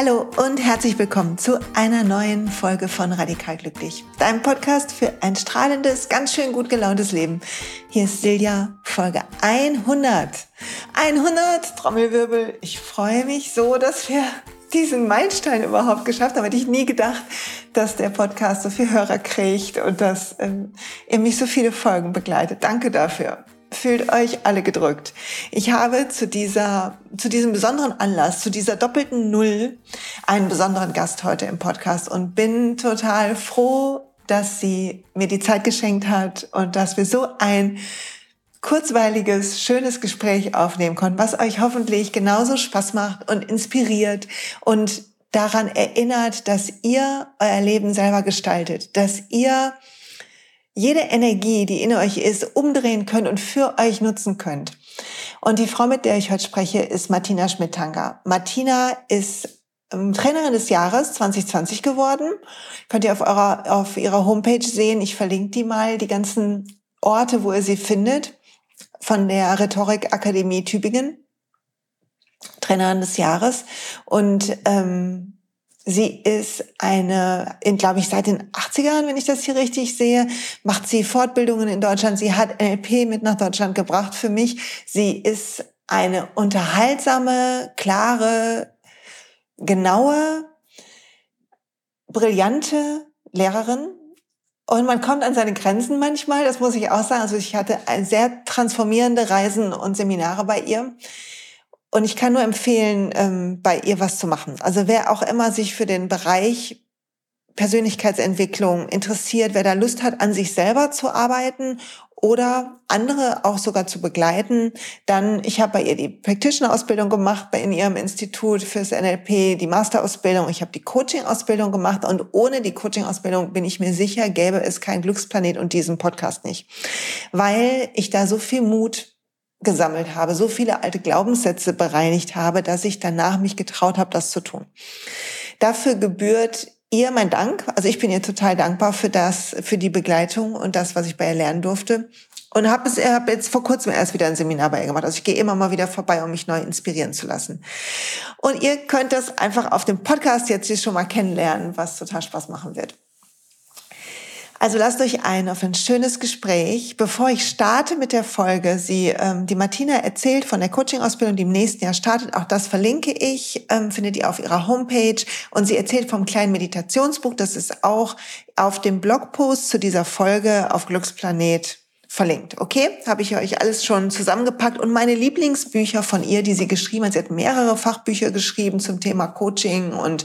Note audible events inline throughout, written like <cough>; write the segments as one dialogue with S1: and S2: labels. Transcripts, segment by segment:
S1: Hallo und herzlich willkommen zu einer neuen Folge von Radikal Glücklich, deinem Podcast für ein strahlendes, ganz schön gut gelauntes Leben. Hier ist Silja, Folge 100. 100, Trommelwirbel. Ich freue mich so, dass wir diesen Meilenstein überhaupt geschafft haben. Hätte ich nie gedacht, dass der Podcast so viel Hörer kriegt und dass ähm, er mich so viele Folgen begleitet. Danke dafür fühlt euch alle gedrückt. Ich habe zu dieser, zu diesem besonderen Anlass, zu dieser doppelten Null einen besonderen Gast heute im Podcast und bin total froh, dass sie mir die Zeit geschenkt hat und dass wir so ein kurzweiliges, schönes Gespräch aufnehmen konnten, was euch hoffentlich genauso Spaß macht und inspiriert und daran erinnert, dass ihr euer Leben selber gestaltet, dass ihr jede Energie, die in euch ist, umdrehen könnt und für euch nutzen könnt. Und die Frau, mit der ich heute spreche, ist Martina Schmidtanger. Martina ist ähm, Trainerin des Jahres 2020 geworden. Könnt ihr auf, eurer, auf ihrer Homepage sehen. Ich verlinke die mal, die ganzen Orte, wo ihr sie findet, von der Rhetorik Akademie Tübingen. Trainerin des Jahres. Und ähm, Sie ist eine, glaube ich, seit den 80ern, wenn ich das hier richtig sehe, macht sie Fortbildungen in Deutschland. Sie hat NLP mit nach Deutschland gebracht für mich. Sie ist eine unterhaltsame, klare, genaue, brillante Lehrerin. Und man kommt an seine Grenzen manchmal, das muss ich auch sagen. Also ich hatte sehr transformierende Reisen und Seminare bei ihr. Und ich kann nur empfehlen, ähm, bei ihr was zu machen. Also wer auch immer sich für den Bereich Persönlichkeitsentwicklung interessiert, wer da Lust hat, an sich selber zu arbeiten oder andere auch sogar zu begleiten, dann, ich habe bei ihr die Practitioner-Ausbildung gemacht, bei in ihrem Institut fürs NLP die Masterausbildung, ich habe die Coaching-Ausbildung gemacht und ohne die Coaching-Ausbildung bin ich mir sicher, gäbe es kein Glücksplanet und diesen Podcast nicht. Weil ich da so viel Mut gesammelt habe, so viele alte Glaubenssätze bereinigt habe, dass ich danach mich getraut habe, das zu tun. Dafür gebührt ihr mein Dank. Also ich bin ihr total dankbar für das, für die Begleitung und das, was ich bei ihr lernen durfte. Und habe hab jetzt vor kurzem erst wieder ein Seminar bei ihr gemacht. Also ich gehe immer mal wieder vorbei, um mich neu inspirieren zu lassen. Und ihr könnt das einfach auf dem Podcast jetzt schon mal kennenlernen, was total Spaß machen wird. Also lasst euch ein auf ein schönes Gespräch. Bevor ich starte mit der Folge, sie, ähm, die Martina erzählt von der Coaching-Ausbildung, die im nächsten Jahr startet. Auch das verlinke ich, ähm, findet ihr auf ihrer Homepage. Und sie erzählt vom kleinen Meditationsbuch. Das ist auch auf dem Blogpost zu dieser Folge auf Glücksplanet verlinkt. Okay, habe ich euch alles schon zusammengepackt und meine Lieblingsbücher von ihr, die sie geschrieben hat. Sie hat mehrere Fachbücher geschrieben zum Thema Coaching und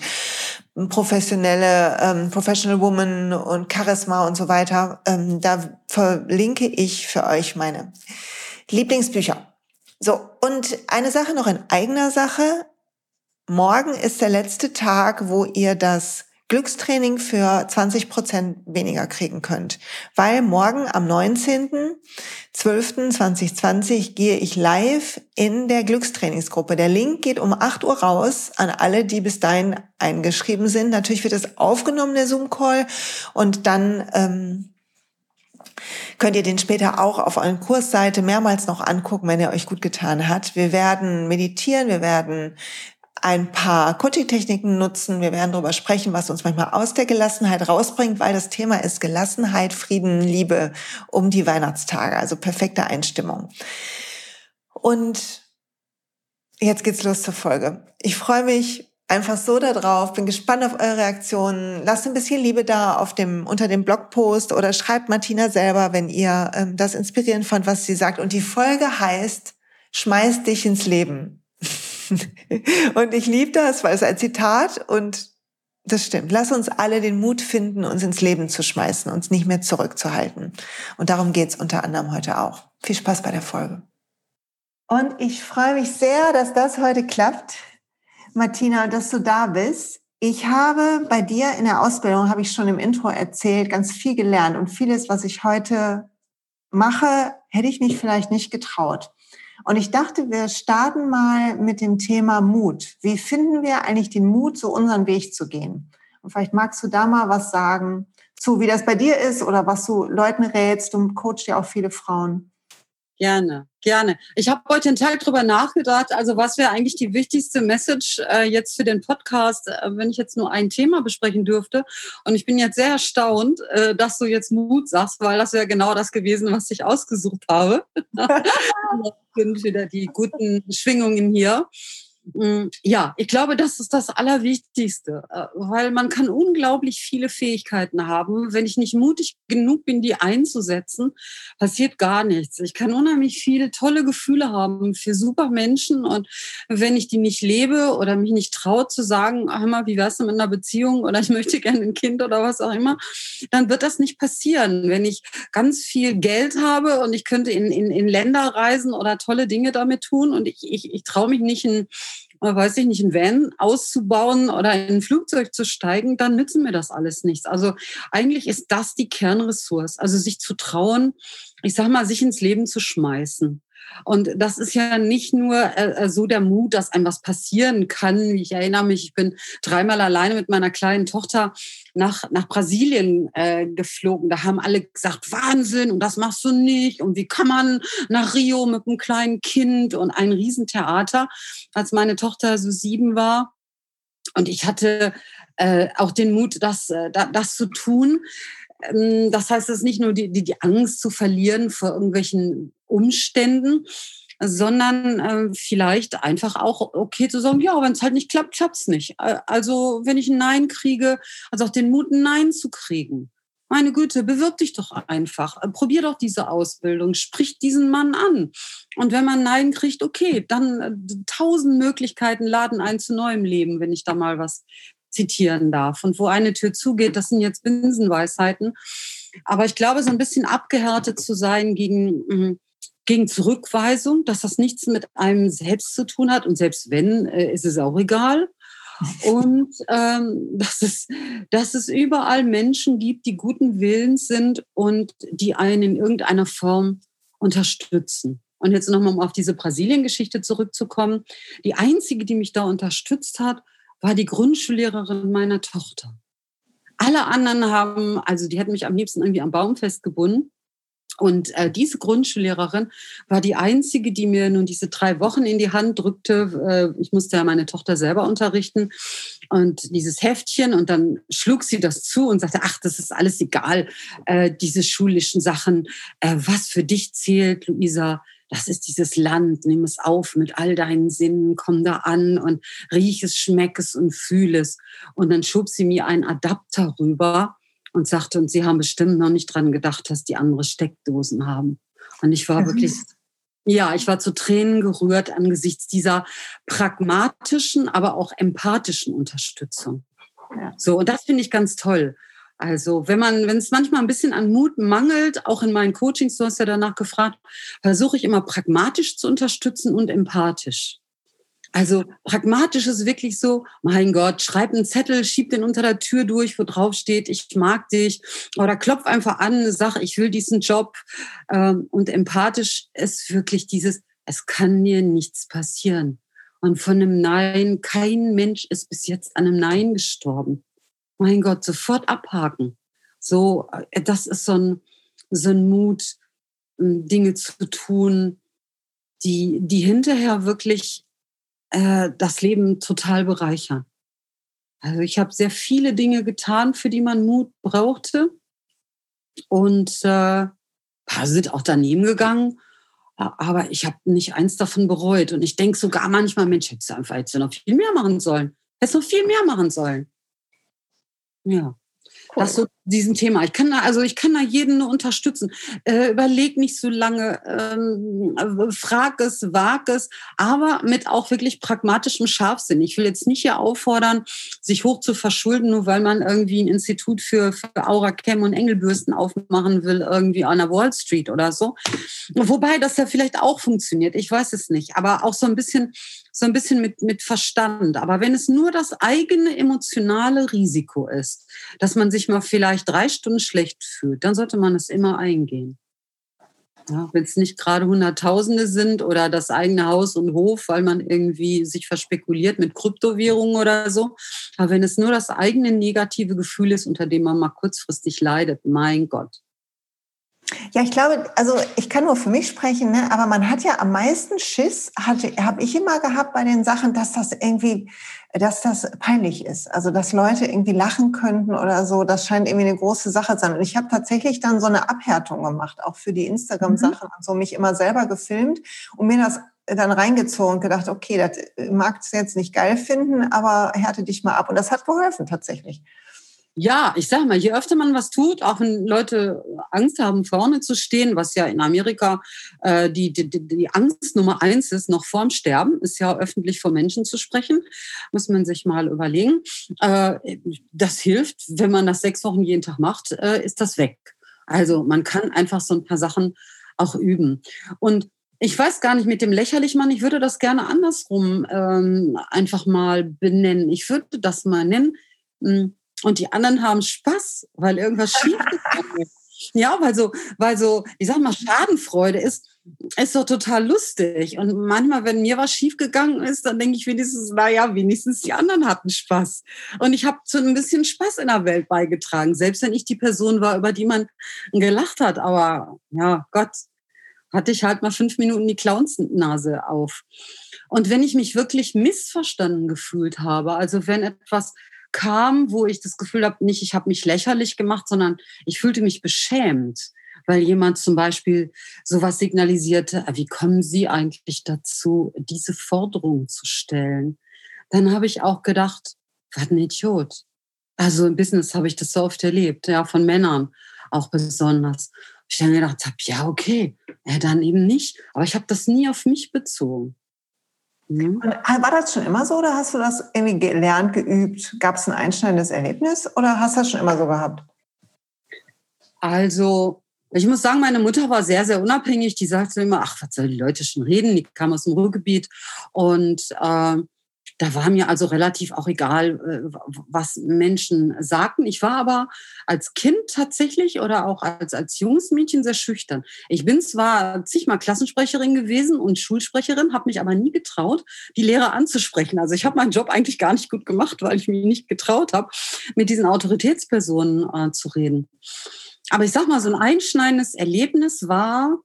S1: professionelle ähm, Professional Woman und Charisma und so weiter. Ähm, da verlinke ich für euch meine Lieblingsbücher. So, und eine Sache noch in eigener Sache. Morgen ist der letzte Tag, wo ihr das Glückstraining für 20 Prozent weniger kriegen könnt. Weil morgen am 19.12.2020 gehe ich live in der Glückstrainingsgruppe. Der Link geht um 8 Uhr raus an alle, die bis dahin eingeschrieben sind. Natürlich wird es aufgenommen, der Zoom-Call. Und dann ähm, könnt ihr den später auch auf euren Kursseite mehrmals noch angucken, wenn er euch gut getan hat. Wir werden meditieren, wir werden ein paar Coaching-Techniken nutzen. Wir werden darüber sprechen, was uns manchmal aus der Gelassenheit rausbringt, weil das Thema ist Gelassenheit, Frieden, Liebe um die Weihnachtstage, also perfekte Einstimmung. Und jetzt geht's los zur Folge. Ich freue mich einfach so darauf, bin gespannt auf eure Reaktionen. Lasst ein bisschen Liebe da auf dem, unter dem Blogpost oder schreibt Martina selber, wenn ihr ähm, das inspirierend fand, was sie sagt. Und die Folge heißt, schmeiß dich ins Leben. <laughs> und ich liebe das, weil es ein Zitat und das stimmt. Lass uns alle den Mut finden, uns ins Leben zu schmeißen, uns nicht mehr zurückzuhalten. Und darum geht's unter anderem heute auch. Viel Spaß bei der Folge. Und ich freue mich sehr, dass das heute klappt, Martina, dass du da bist. Ich habe bei dir in der Ausbildung, habe ich schon im Intro erzählt, ganz viel gelernt und vieles, was ich heute mache, hätte ich mich vielleicht nicht getraut. Und ich dachte, wir starten mal mit dem Thema Mut. Wie finden wir eigentlich den Mut, so unseren Weg zu gehen? Und vielleicht magst du da mal was sagen zu, wie das bei dir ist oder was du Leuten rätst. Du coachst ja auch viele Frauen.
S2: Gerne, gerne. Ich habe heute den Tag drüber nachgedacht. Also was wäre eigentlich die wichtigste Message äh, jetzt für den Podcast, äh, wenn ich jetzt nur ein Thema besprechen dürfte? Und ich bin jetzt sehr erstaunt, äh, dass du jetzt Mut sagst, weil das wäre genau das gewesen, was ich ausgesucht habe. <laughs> <laughs> sind wieder die guten Schwingungen hier. Mm, ja, ich glaube, das ist das Allerwichtigste, äh, weil man kann unglaublich viele Fähigkeiten haben. Wenn ich nicht mutig genug bin, die einzusetzen, passiert gar nichts. Ich kann unheimlich viele tolle Gefühle haben für super Menschen und wenn ich die nicht lebe oder mich nicht traue zu sagen, hör mal, wie wär's denn mit einer Beziehung oder ich möchte gerne ein Kind oder was auch immer, dann wird das nicht passieren. Wenn ich ganz viel Geld habe und ich könnte in, in, in Länder reisen oder tolle Dinge damit tun und ich, ich, ich traue mich nicht in weiß ich nicht, ein Van auszubauen oder in ein Flugzeug zu steigen, dann nützen mir das alles nichts. Also eigentlich ist das die Kernressource, also sich zu trauen, ich sag mal, sich ins Leben zu schmeißen. Und das ist ja nicht nur äh, so der Mut, dass einem was passieren kann. Ich erinnere mich, ich bin dreimal alleine mit meiner kleinen Tochter nach, nach Brasilien äh, geflogen. Da haben alle gesagt, Wahnsinn, und das machst du nicht. Und wie kann man nach Rio mit einem kleinen Kind und ein Riesentheater, als meine Tochter so sieben war. Und ich hatte äh, auch den Mut, das, äh, das zu tun. Ähm, das heißt, es ist nicht nur die, die, die Angst zu verlieren vor irgendwelchen Umständen, sondern äh, vielleicht einfach auch okay zu sagen, ja, wenn es halt nicht klappt, klappt es nicht. Also wenn ich ein Nein kriege, also auch den Mut, ein Nein zu kriegen. Meine Güte, bewirb dich doch einfach. Probier doch diese Ausbildung. Sprich diesen Mann an. Und wenn man Nein kriegt, okay, dann äh, tausend Möglichkeiten laden ein zu neuem Leben, wenn ich da mal was zitieren darf. Und wo eine Tür zugeht, das sind jetzt Binsenweisheiten. Aber ich glaube, so ein bisschen abgehärtet zu sein gegen, mhm, gegen Zurückweisung, dass das nichts mit einem selbst zu tun hat. Und selbst wenn, äh, ist es auch egal. Und <laughs> ähm, dass, es, dass es überall Menschen gibt, die guten Willens sind und die einen in irgendeiner Form unterstützen. Und jetzt nochmal um auf diese Brasilien-Geschichte zurückzukommen. Die einzige, die mich da unterstützt hat, war die Grundschullehrerin meiner Tochter. Alle anderen haben, also die hätten mich am liebsten irgendwie am Baum festgebunden. Und äh, diese Grundschullehrerin war die einzige, die mir nun diese drei Wochen in die Hand drückte. Äh, ich musste ja meine Tochter selber unterrichten und dieses Heftchen und dann schlug sie das zu und sagte, ach, das ist alles egal, äh, diese schulischen Sachen. Äh, was für dich zählt, Luisa, das ist dieses Land, nimm es auf mit all deinen Sinnen, komm da an und riech es, schmeck es und fühl es. Und dann schob sie mir einen Adapter rüber und sagte, und sie haben bestimmt noch nicht dran gedacht, dass die andere Steckdosen haben. Und ich war wirklich, ja, ich war zu Tränen gerührt angesichts dieser pragmatischen, aber auch empathischen Unterstützung. So, und das finde ich ganz toll. Also wenn man, wenn es manchmal ein bisschen an Mut mangelt, auch in meinen Coachings, du hast ja danach gefragt, versuche ich immer pragmatisch zu unterstützen und empathisch. Also pragmatisch ist wirklich so, mein Gott, schreib einen Zettel, schieb den unter der Tür durch, wo drauf steht, ich mag dich. Oder klopf einfach an, sag, ich will diesen Job. Ähm, und empathisch ist wirklich dieses, es kann mir nichts passieren. Und von einem Nein, kein Mensch ist bis jetzt an einem Nein gestorben mein Gott, sofort abhaken. So, äh, das ist so ein, so ein Mut, ähm, Dinge zu tun, die, die hinterher wirklich äh, das Leben total bereichern. Also ich habe sehr viele Dinge getan, für die man Mut brauchte. Und äh, paar sind auch daneben gegangen. Aber ich habe nicht eins davon bereut. Und ich denke sogar manchmal, Mensch, hättest du einfach jetzt noch viel mehr machen sollen. Hättest noch viel mehr machen sollen. Ja. Cool. Das so diesem Thema. Ich kann da, also ich kann da jeden nur unterstützen. Äh, überleg nicht so lange, ähm, frag es, wag es, aber mit auch wirklich pragmatischem Scharfsinn. Ich will jetzt nicht hier auffordern, sich hoch zu verschulden, nur weil man irgendwie ein Institut für, für Aura Cam und Engelbürsten aufmachen will, irgendwie an der Wall Street oder so. Wobei das ja vielleicht auch funktioniert. Ich weiß es nicht. Aber auch so ein bisschen so ein bisschen mit, mit Verstand. Aber wenn es nur das eigene emotionale Risiko ist, dass man sich mal vielleicht drei Stunden schlecht fühlt, dann sollte man es immer eingehen. Ja, wenn es nicht gerade Hunderttausende sind oder das eigene Haus und Hof, weil man irgendwie sich verspekuliert mit Kryptowährungen oder so. Aber wenn es nur das eigene negative Gefühl ist, unter dem man mal kurzfristig leidet, mein Gott,
S1: Ja, ich glaube, also ich kann nur für mich sprechen, ne? aber man hat ja am meisten Schiss, habe ich immer gehabt bei den Sachen, dass das irgendwie, dass das peinlich ist. Also dass Leute irgendwie lachen könnten oder so, das scheint irgendwie eine große Sache zu sein. Und ich habe tatsächlich dann so eine Abhärtung gemacht, auch für die Instagram-Sachen mhm. und so, mich immer selber gefilmt und mir das dann reingezogen und gedacht, okay, das magst du jetzt nicht geil finden, aber härte dich mal ab. Und das hat geholfen tatsächlich.
S2: Ja, ich sag mal, je öfter man was tut, auch wenn Leute Angst haben, vorne zu stehen, was ja in Amerika äh, die, die, die Angst Nummer eins ist, noch vorm Sterben, ist ja öffentlich vor Menschen zu sprechen, muss man sich mal überlegen. Äh, das hilft, wenn man das sechs Wochen jeden Tag macht, äh, ist das weg. Also man kann einfach so ein paar Sachen auch üben. Und ich weiß gar nicht mit dem lächerlich Mann, ich würde das gerne andersrum ähm, einfach mal benennen. Ich würde das mal nennen. Hm, und die anderen haben Spaß, weil irgendwas <laughs> schief ist. Ja, weil so, weil so, ich sag mal, Schadenfreude ist, ist doch total lustig. Und manchmal, wenn mir was schiefgegangen ist, dann denke ich wenigstens, naja, wenigstens die anderen hatten Spaß. Und ich habe zu ein bisschen Spaß in der Welt beigetragen, selbst wenn ich die Person war, über die man gelacht hat. Aber ja, Gott, hatte ich halt mal fünf Minuten die Clownsnase auf. Und wenn ich mich wirklich missverstanden gefühlt habe, also wenn etwas kam, wo ich das Gefühl habe, nicht ich habe mich lächerlich gemacht, sondern ich fühlte mich beschämt, weil jemand zum Beispiel sowas signalisierte, ah, wie kommen Sie eigentlich dazu, diese Forderung zu stellen? Dann habe ich auch gedacht, was ein Idiot. Also im Business habe ich das so oft erlebt, ja, von Männern auch besonders. Ich dann gedacht habe, ja, okay, ja, dann eben nicht. Aber ich habe das nie auf mich bezogen.
S1: Mhm. war das schon immer so oder hast du das irgendwie gelernt, geübt? Gab es ein einschneidendes Erlebnis oder hast du das schon immer so gehabt?
S2: Also, ich muss sagen, meine Mutter war sehr, sehr unabhängig. Die sagte immer, ach, was sollen die Leute schon reden? Die kam aus dem Ruhrgebiet und äh, da war mir also relativ auch egal, äh, was Menschen sagten. Ich war aber als Kind tatsächlich oder auch als, als junges Mädchen sehr schüchtern. Ich bin zwar zigmal Klassensprecherin gewesen und Schulsprecherin, habe mich aber nie getraut, die Lehrer anzusprechen. Also ich habe meinen Job eigentlich gar nicht gut gemacht, weil ich mich nicht getraut habe, mit diesen Autoritätspersonen äh, zu reden. Aber ich sag mal, so ein einschneidendes Erlebnis war,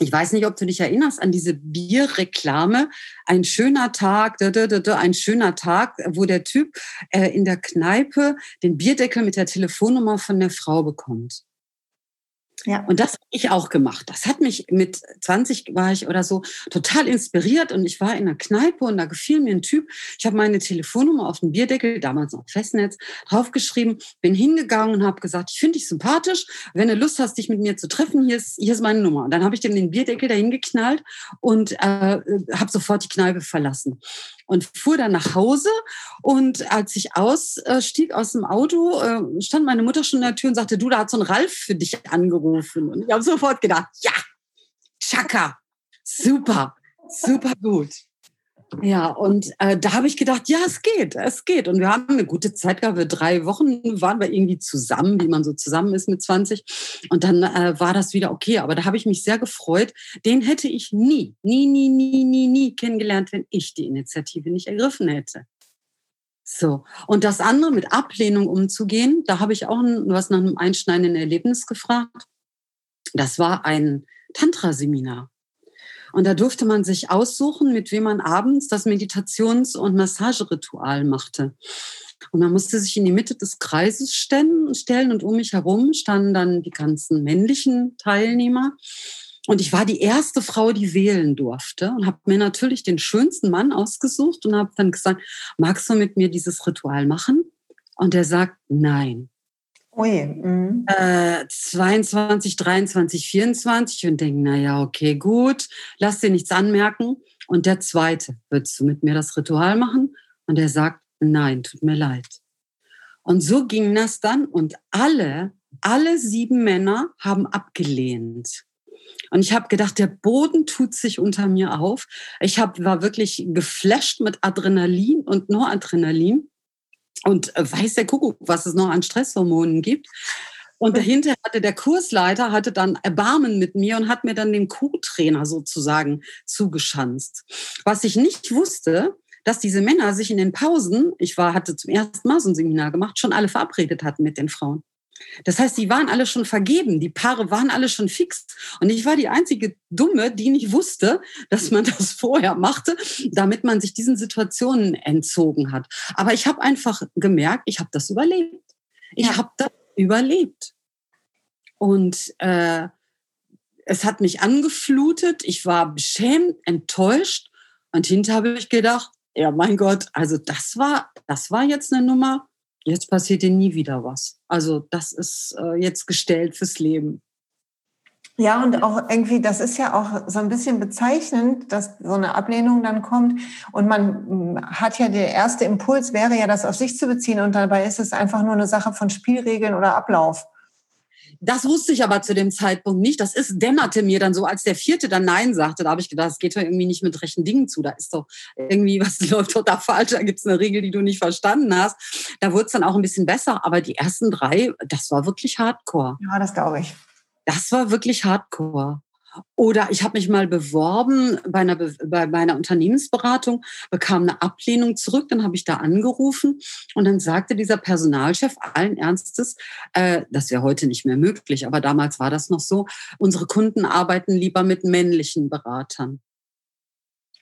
S2: ich weiß nicht, ob du dich erinnerst an diese Bierreklame. Ein schöner Tag, ein schöner Tag, wo der Typ äh, in der Kneipe den Bierdeckel mit der Telefonnummer von der Frau bekommt. Ja. Und das habe ich auch gemacht. Das hat mich mit 20 war ich oder so total inspiriert und ich war in einer Kneipe und da gefiel mir ein Typ. Ich habe meine Telefonnummer auf den Bierdeckel, damals noch Festnetz, draufgeschrieben, bin hingegangen und habe gesagt, ich finde dich sympathisch. Wenn du Lust hast, dich mit mir zu treffen, hier ist, hier ist meine Nummer. Und dann habe ich dem den Bierdeckel dahin geknallt und äh, habe sofort die Kneipe verlassen und fuhr dann nach Hause. Und als ich ausstieg aus dem Auto, äh, stand meine Mutter schon in der Tür und sagte, du, da hat so ein Ralf für dich angerufen. Und ich habe sofort gedacht, ja, Chaka, super, super gut. Ja, und äh, da habe ich gedacht, ja, es geht, es geht. Und wir haben eine gute Zeit gehabt. Wir drei Wochen waren wir irgendwie zusammen, wie man so zusammen ist mit 20. Und dann äh, war das wieder okay. Aber da habe ich mich sehr gefreut. Den hätte ich nie, nie, nie, nie, nie, nie kennengelernt, wenn ich die Initiative nicht ergriffen hätte. So. Und das andere mit Ablehnung umzugehen, da habe ich auch was nach einem einschneidenden Erlebnis gefragt. Das war ein Tantra-Seminar. Und da durfte man sich aussuchen, mit wem man abends das Meditations- und Massageritual machte. Und man musste sich in die Mitte des Kreises stellen und um mich herum standen dann die ganzen männlichen Teilnehmer. Und ich war die erste Frau, die wählen durfte und habe mir natürlich den schönsten Mann ausgesucht und habe dann gesagt, magst du mit mir dieses Ritual machen? Und er sagt, nein. Ui, mhm. äh, 22, 23, 24 und denken, na ja, okay, gut, lass dir nichts anmerken. Und der zweite, würdest du mit mir das Ritual machen? Und er sagt, nein, tut mir leid. Und so ging das dann und alle, alle sieben Männer haben abgelehnt. Und ich habe gedacht, der Boden tut sich unter mir auf. Ich hab, war wirklich geflasht mit Adrenalin und Noradrenalin und äh, weiß der Kuckuck, was es noch an Stresshormonen gibt. Und dahinter hatte der Kursleiter hatte dann Erbarmen mit mir und hat mir dann den Co-Trainer sozusagen zugeschanzt. Was ich nicht wusste, dass diese Männer sich in den Pausen, ich war, hatte zum ersten Mal so ein Seminar gemacht, schon alle verabredet hatten mit den Frauen. Das heißt, die waren alle schon vergeben, die Paare waren alle schon fix. Und ich war die einzige Dumme, die nicht wusste, dass man das vorher machte, damit man sich diesen Situationen entzogen hat. Aber ich habe einfach gemerkt, ich habe das überlebt. Ich ja. habe das überlebt. Und äh, es hat mich angeflutet, ich war beschämt, enttäuscht. Und hinterher habe ich gedacht, ja, mein Gott, also das war, das war jetzt eine Nummer, jetzt passiert dir nie wieder was. Also das ist äh, jetzt gestellt fürs Leben.
S1: Ja, und auch irgendwie, das ist ja auch so ein bisschen bezeichnend, dass so eine Ablehnung dann kommt. Und man hm, hat ja, der erste Impuls wäre ja, das auf sich zu beziehen. Und dabei ist es einfach nur eine Sache von Spielregeln oder Ablauf.
S2: Das wusste ich aber zu dem Zeitpunkt nicht. Das ist, dämmerte mir dann so, als der vierte dann Nein sagte. Da habe ich gedacht, das geht doch irgendwie nicht mit rechten Dingen zu. Da ist doch irgendwie, was <laughs> läuft doch da falsch? Da gibt es eine Regel, die du nicht verstanden hast. Da wurde es dann auch ein bisschen besser. Aber die ersten drei, das war wirklich hardcore.
S1: Ja, das glaube ich.
S2: Das war wirklich hardcore. Oder ich habe mich mal beworben bei einer, bei meiner Unternehmensberatung, bekam eine Ablehnung zurück, dann habe ich da angerufen und dann sagte dieser Personalchef allen Ernstes, äh, das wäre heute nicht mehr möglich, aber damals war das noch so, unsere Kunden arbeiten lieber mit männlichen Beratern.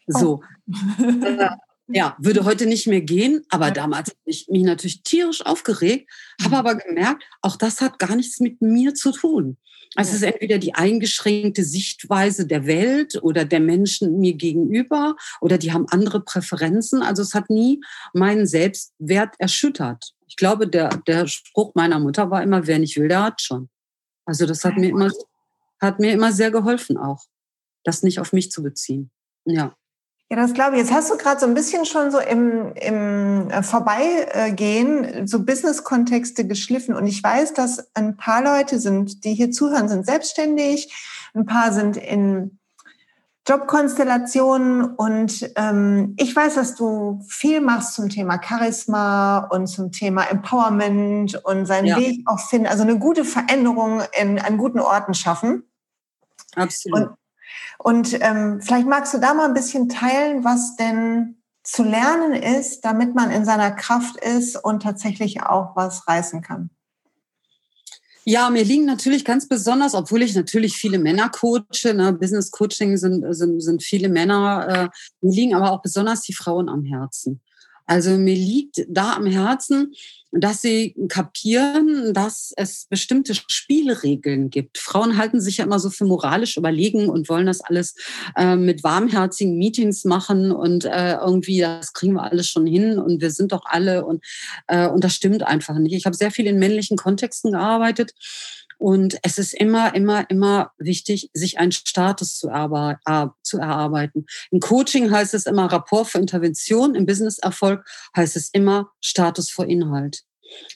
S2: So. Oh. <laughs> Äh, ja, würde heute nicht mehr gehen, aber damals habe ich mich natürlich tierisch aufgeregt, habe mhm. aber gemerkt, auch das hat gar nichts mit mir zu tun. Also es ist entweder die eingeschränkte Sichtweise der Welt oder der Menschen mir gegenüber oder die haben andere Präferenzen. Also es hat nie meinen Selbstwert erschüttert. Ich glaube, der, der Spruch meiner Mutter war immer, wer nicht will, der hat schon. Also das hat mir immer, hat mir immer sehr geholfen auch, das nicht auf mich zu beziehen. Ja.
S1: Ja, das glaube ich. Jetzt hast du gerade so ein bisschen schon so im, im äh, Vorbeigehen so Business-Kontexte geschliffen. Und ich weiß, dass ein paar Leute sind, die hier zuhören, sind selbstständig. Ein paar sind in Jobkonstellationen. Und ähm, ich weiß, dass du viel machst zum Thema Charisma und zum Thema Empowerment und seinen ja. Weg auch finden. Also eine gute Veränderung in, an guten Orten schaffen.
S2: Absolut.
S1: Und und ähm, vielleicht magst du da mal ein bisschen teilen, was denn zu lernen ist, damit man in seiner Kraft ist und tatsächlich auch was reißen kann.
S2: Ja, mir liegen natürlich ganz besonders, obwohl ich natürlich viele Männer coache, ne, Business Coaching sind, sind, sind viele Männer, äh, mir liegen aber auch besonders die Frauen am Herzen. Also mir liegt da am Herzen, dass sie kapieren, dass es bestimmte Spielregeln gibt. Frauen halten sich ja immer so für moralisch überlegen und wollen das alles äh, mit warmherzigen Meetings machen und äh, irgendwie, das kriegen wir alles schon hin und wir sind doch alle und, äh, und das stimmt einfach nicht. Ich habe sehr viel in männlichen Kontexten gearbeitet und es ist immer, immer, immer wichtig, sich einen Status zu, zu erarbeiten. Im Coaching heißt es immer Rapport für Intervention, im Business-Erfolg heißt es immer Status vor Inhalt.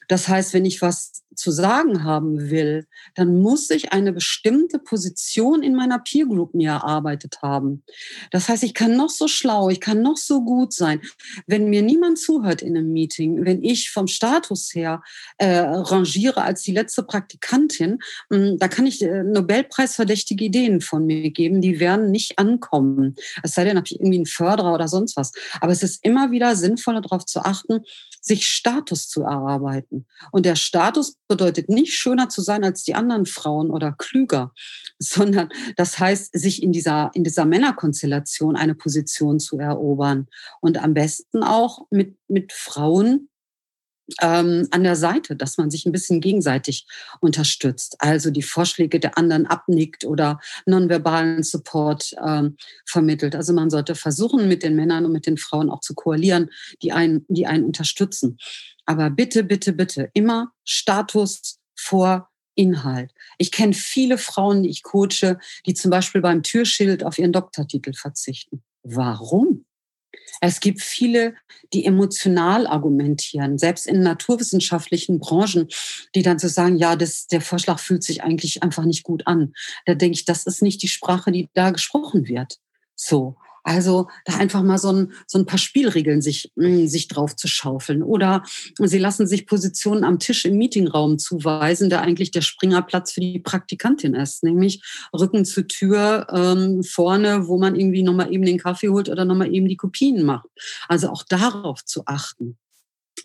S2: Das heißt, wenn ich was zu sagen haben will, dann muss ich eine bestimmte Position in meiner Peer Group mir erarbeitet haben. Das heißt, ich kann noch so schlau, ich kann noch so gut sein. Wenn mir niemand zuhört in einem Meeting, wenn ich vom Status her äh, rangiere als die letzte Praktikantin, mh, hm, da kann ich äh, Nobelpreisverdächtige Ideen von mir geben, die werden nicht ankommen. Es sei denn, habe ich irgendwie einen Förderer oder sonst was. Aber es ist immer wieder sinnvoller darauf zu achten, sich Status zu erarbeiten. Und der Status bedeutet nicht schöner zu sein als die anderen Frauen oder klüger, <laughs> sondern das heißt, sich in dieser, in dieser Männerkonstellation eine Position zu erobern und am besten auch mit, mit Frauen ähm, an der Seite, dass man sich ein bisschen gegenseitig unterstützt. Also die Vorschläge der anderen abnickt oder nonverbalen Support ähm, vermittelt. Also man sollte versuchen, mit den Männern und mit den Frauen auch zu koalieren, die einen, die einen unterstützen. Aber bitte, bitte, bitte, immer Status vor Inhalt. Ich kenne viele Frauen, die ich coache, die zum Beispiel beim Türschild auf ihren Doktortitel verzichten. Warum? Es gibt viele, die emotional argumentieren, selbst in naturwissenschaftlichen Branchen, die dann so sagen, ja, das, der Vorschlag fühlt sich eigentlich einfach nicht gut an. Da denke ich, das ist nicht die Sprache, die da gesprochen wird. So. Also da einfach mal so ein, so ein paar Spielregeln sich, mh, hm, sich drauf zu schaufeln. Oder sie lassen sich Positionen am Tisch im Meetingraum zuweisen, der eigentlich der Springerplatz für die Praktikantin ist, nämlich Rücken zur Tür ähm, vorne, wo man irgendwie nochmal eben den Kaffee holt oder nochmal eben die Kopien macht. Also auch darauf zu achten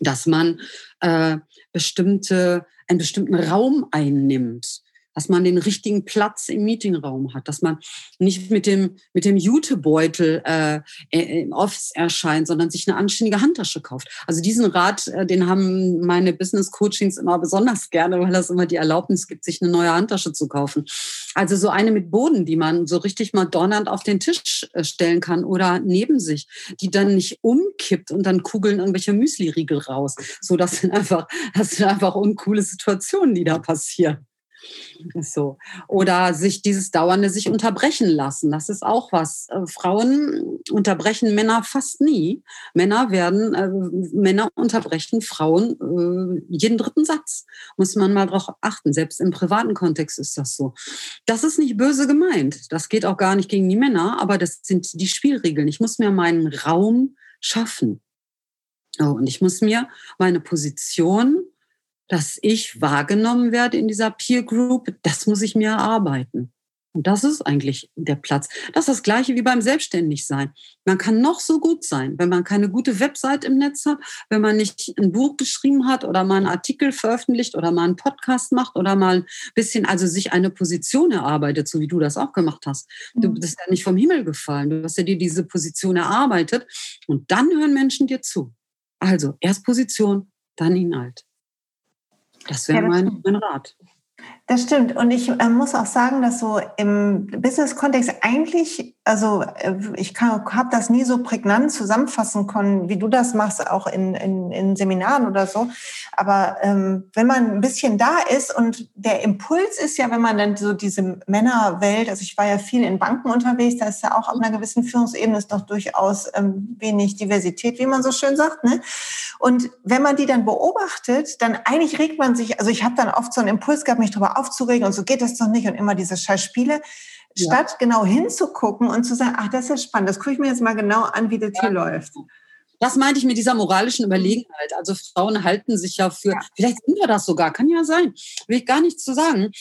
S2: dass man äh, bestimmte einen bestimmten Raum einnimmt dass man den richtigen Platz im Meetingraum hat, dass man nicht mit dem, mit dem Jutebeutel äh, äh, im Office erscheint, sondern sich eine anständige Handtasche kauft. Also diesen Rat, äh, den haben meine Business Coachings immer besonders gerne, weil das immer die Erlaubnis gibt, sich eine neue Handtasche zu kaufen. Also so eine mit Boden, die man so richtig mal donnernd auf den Tisch äh, stellen kann oder neben sich, die dann nicht umkippt und dann kugeln irgendwelche Müsli-Riegel raus. So, das sind einfach, <laughs> das sind einfach uncoole Situationen, die da passieren. So. Oder sich dieses dauernde sich unterbrechen lassen. Das ist auch was. Äh, Frauen unterbrechen Männer fast nie. Männer werden, äh, Männer unterbrechen Frauen äh, jeden dritten Satz. Muss man mal drauf achten. Selbst im privaten Kontext ist das so. Das ist nicht böse gemeint. Das geht auch gar nicht gegen die Männer, aber das sind die Spielregeln. Ich muss mir meinen Raum schaffen. Oh, und ich muss mir meine Position dass ich wahrgenommen werde in dieser Peer Group, das muss ich mir erarbeiten. Und das ist eigentlich der Platz. Das ist das Gleiche wie beim Selbstständigsein. Man kann noch so gut sein, wenn man keine gute Website im Netz hat, wenn man nicht ein Buch geschrieben hat oder mal einen Artikel veröffentlicht oder mal einen Podcast macht oder mal ein bisschen, also sich eine Position erarbeitet, so wie du das auch gemacht hast. Du mhm. bist ja nicht vom Himmel gefallen. Du hast ja dir diese Position erarbeitet und dann hören Menschen dir zu. Also erst Position, dann Inhalt. Das wäre ja, mein, mein Rat.
S1: Das stimmt. Und ich äh, muss auch sagen, dass so im Business-Kontext eigentlich, also äh, ich habe das nie so prägnant zusammenfassen können, wie du das machst, auch in, in, in Seminaren oder so. Aber ähm, wenn man ein bisschen da ist und der Impuls ist ja, wenn man dann so diese Männerwelt, also ich war ja viel in Banken unterwegs, da ist ja auch auf einer gewissen Führungsebene ist doch durchaus ähm, wenig Diversität, wie man so schön sagt. Ne? Und wenn man die dann beobachtet, dann eigentlich regt man sich, also ich habe dann oft so einen Impuls gehabt, mich darüber aufzuregen und so geht das doch nicht und immer diese Scheißspiele, ja. statt genau hinzugucken und zu sagen, ach, das ist spannend, das gucke ich mir jetzt mal genau an, wie das ja. hier läuft.
S2: Das meinte ich mit dieser moralischen Überlegenheit. Also Frauen halten sich ja für, ja. vielleicht sind wir das sogar, kann ja sein, will ich gar nichts zu sagen.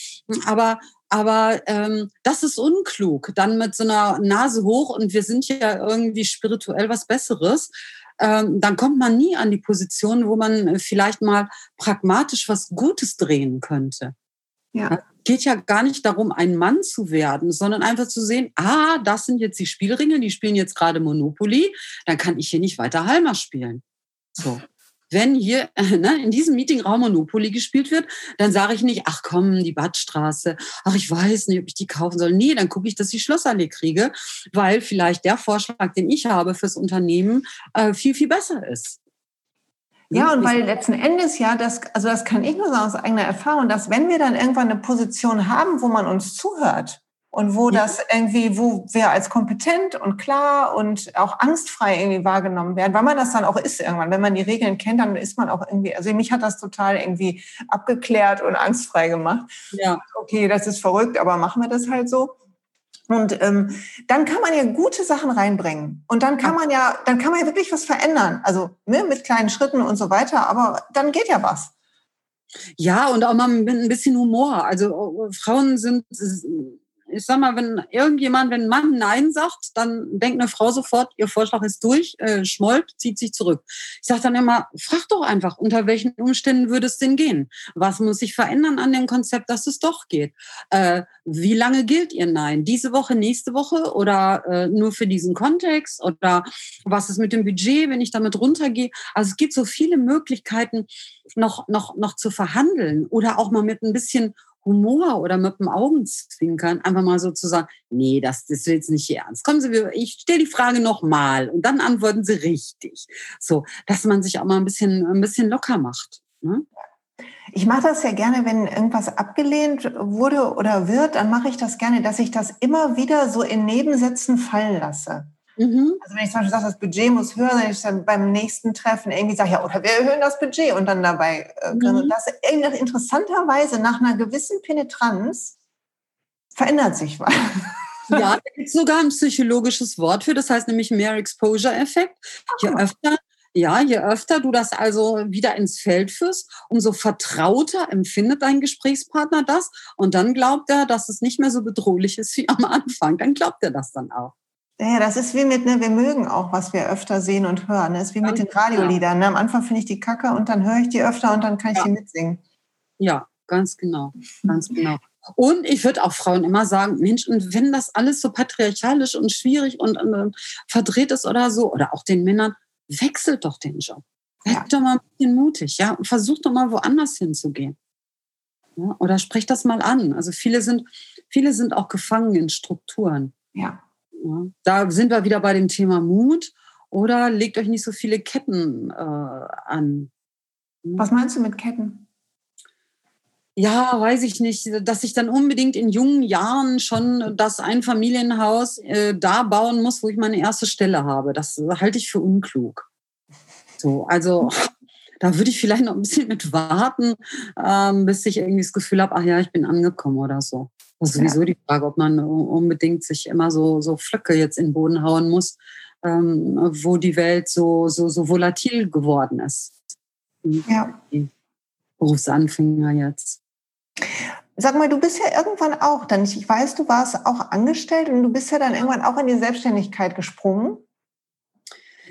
S2: Aber aber ähm, das ist unklug, dann mit so einer Nase hoch und wir sind ja irgendwie spirituell was Besseres. Ähm, dann kommt man nie an die Position, wo man vielleicht mal pragmatisch was Gutes drehen könnte. Ja. Es geht ja gar nicht darum, ein Mann zu werden, sondern einfach zu sehen, ah, das sind jetzt die Spielringe, die spielen jetzt gerade Monopoly, dann kann ich hier nicht weiter Halmer spielen. So. Wenn hier <laughs> ne, in diesem Meetingraum Monopoly gespielt wird, dann sage ich nicht, ach komm, die Badstraße, ach ich weiß nicht, ob ich die kaufen soll. Nee, dann gucke ich, dass ich Schlossallee kriege, weil vielleicht der Vorschlag, den ich habe fürs Unternehmen, äh, viel, viel besser ist.
S1: Ja, und weil letzten Endes ja, das, also das kann ich nur sagen aus eigener Erfahrung, dass wenn wir dann irgendwann eine Position haben, wo man uns zuhört und wo ja. das irgendwie, wo wir als kompetent und klar und auch angstfrei irgendwie wahrgenommen werden, weil man das dann auch ist irgendwann. Wenn man die Regeln kennt, dann ist man auch irgendwie, also mich hat das total irgendwie abgeklärt und angstfrei gemacht. Ja. Okay, das ist verrückt, aber machen wir das halt so. Und ähm, dann kann man ja gute Sachen reinbringen. Und dann kann man ja, dann kann man ja wirklich was verändern. Also ne, mit kleinen Schritten und so weiter, aber dann geht ja was.
S2: Ja, und auch mal mit ein bisschen Humor. Also Frauen sind ich sag mal, wenn irgendjemand, wenn ein Mann Nein sagt, dann denkt eine Frau sofort, ihr Vorschlag ist durch, äh, schmollt, zieht sich zurück. Ich sage dann immer, frag doch einfach, unter welchen Umständen würde es denn gehen? Was muss sich verändern an dem Konzept, dass es doch geht? Äh, wie lange gilt ihr Nein? Diese Woche, nächste Woche oder äh, nur für diesen Kontext? Oder was ist mit dem Budget, wenn ich damit runtergehe? Also es gibt so viele Möglichkeiten, noch, noch, noch zu verhandeln oder auch mal mit ein bisschen Humor oder mit dem Augenzwinkern einfach mal so zu sagen, nee, das, das ist jetzt nicht ernst. Kommen Sie, ich stelle die Frage nochmal und dann antworten Sie richtig. So, dass man sich auch mal ein bisschen, ein bisschen locker macht. Ne?
S1: Ich mache das ja gerne, wenn irgendwas abgelehnt wurde oder wird, dann mache ich das gerne, dass ich das immer wieder so in Nebensätzen fallen lasse. Mhm. Also wenn ich zum Beispiel sage, das Budget muss höher sein, ich dann beim nächsten Treffen irgendwie sage, ja, oder wir erhöhen das Budget und dann dabei, äh, mhm. das interessanterweise nach einer gewissen Penetranz verändert sich was. <laughs>
S2: Ja, da gibt es sogar ein psychologisches Wort für, das heißt nämlich Mehr Exposure-Effekt. Je öfter ja, je öfter du das also wieder ins Feld führst, umso vertrauter empfindet dein Gesprächspartner das und dann glaubt er, dass es nicht mehr so bedrohlich ist wie am Anfang. Dann glaubt er das dann auch.
S1: Ja, das ist wie mit, ne, wir mögen auch, was wir öfter sehen und hören. Das ist wie mit den Radioliedern. Ne? Am Anfang finde ich die Kacke und dann höre ich die öfter und dann kann ich ja. die mitsingen.
S2: Ja, ganz genau, ganz genau. Und ich würde auch Frauen immer sagen, Mensch, und wenn das alles so patriarchalisch und schwierig und, und, und verdreht ist oder so, oder auch den Männern, wechselt doch den Job. Seid ja. doch mal ein bisschen mutig, ja, und versucht doch mal woanders hinzugehen. Ja, oder sprecht das mal an. Also viele sind, viele sind auch gefangen in Strukturen.
S1: Ja.
S2: Ja. Da sind wir wieder bei dem Thema Mut. Oder legt euch nicht so viele Ketten äh, an.
S1: Was meinst du mit Ketten?
S2: ja, weiß ich nicht, dass ich dann unbedingt in jungen Jahren schon das Einfamilienhaus äh, da bauen muss, wo ich meine erste Stelle habe. Das halte ich für unklug. So, also da würde ich vielleicht noch ein bisschen mit warten, ähm, bis ich irgendwie das Gefühl habe, ach ja, ich bin angekommen oder so. Das ist sowieso ja. die Frage, ob man unbedingt sich immer so, so Flöcke jetzt in den Boden hauen muss, ähm, wo die Welt so, so, so volatil geworden ist.
S1: Ja.
S2: Berufsanfänger jetzt.
S1: Sag mal, du bist ja irgendwann auch, dann ich weiß, du warst auch angestellt und du bist ja dann irgendwann auch in die Selbstständigkeit gesprungen.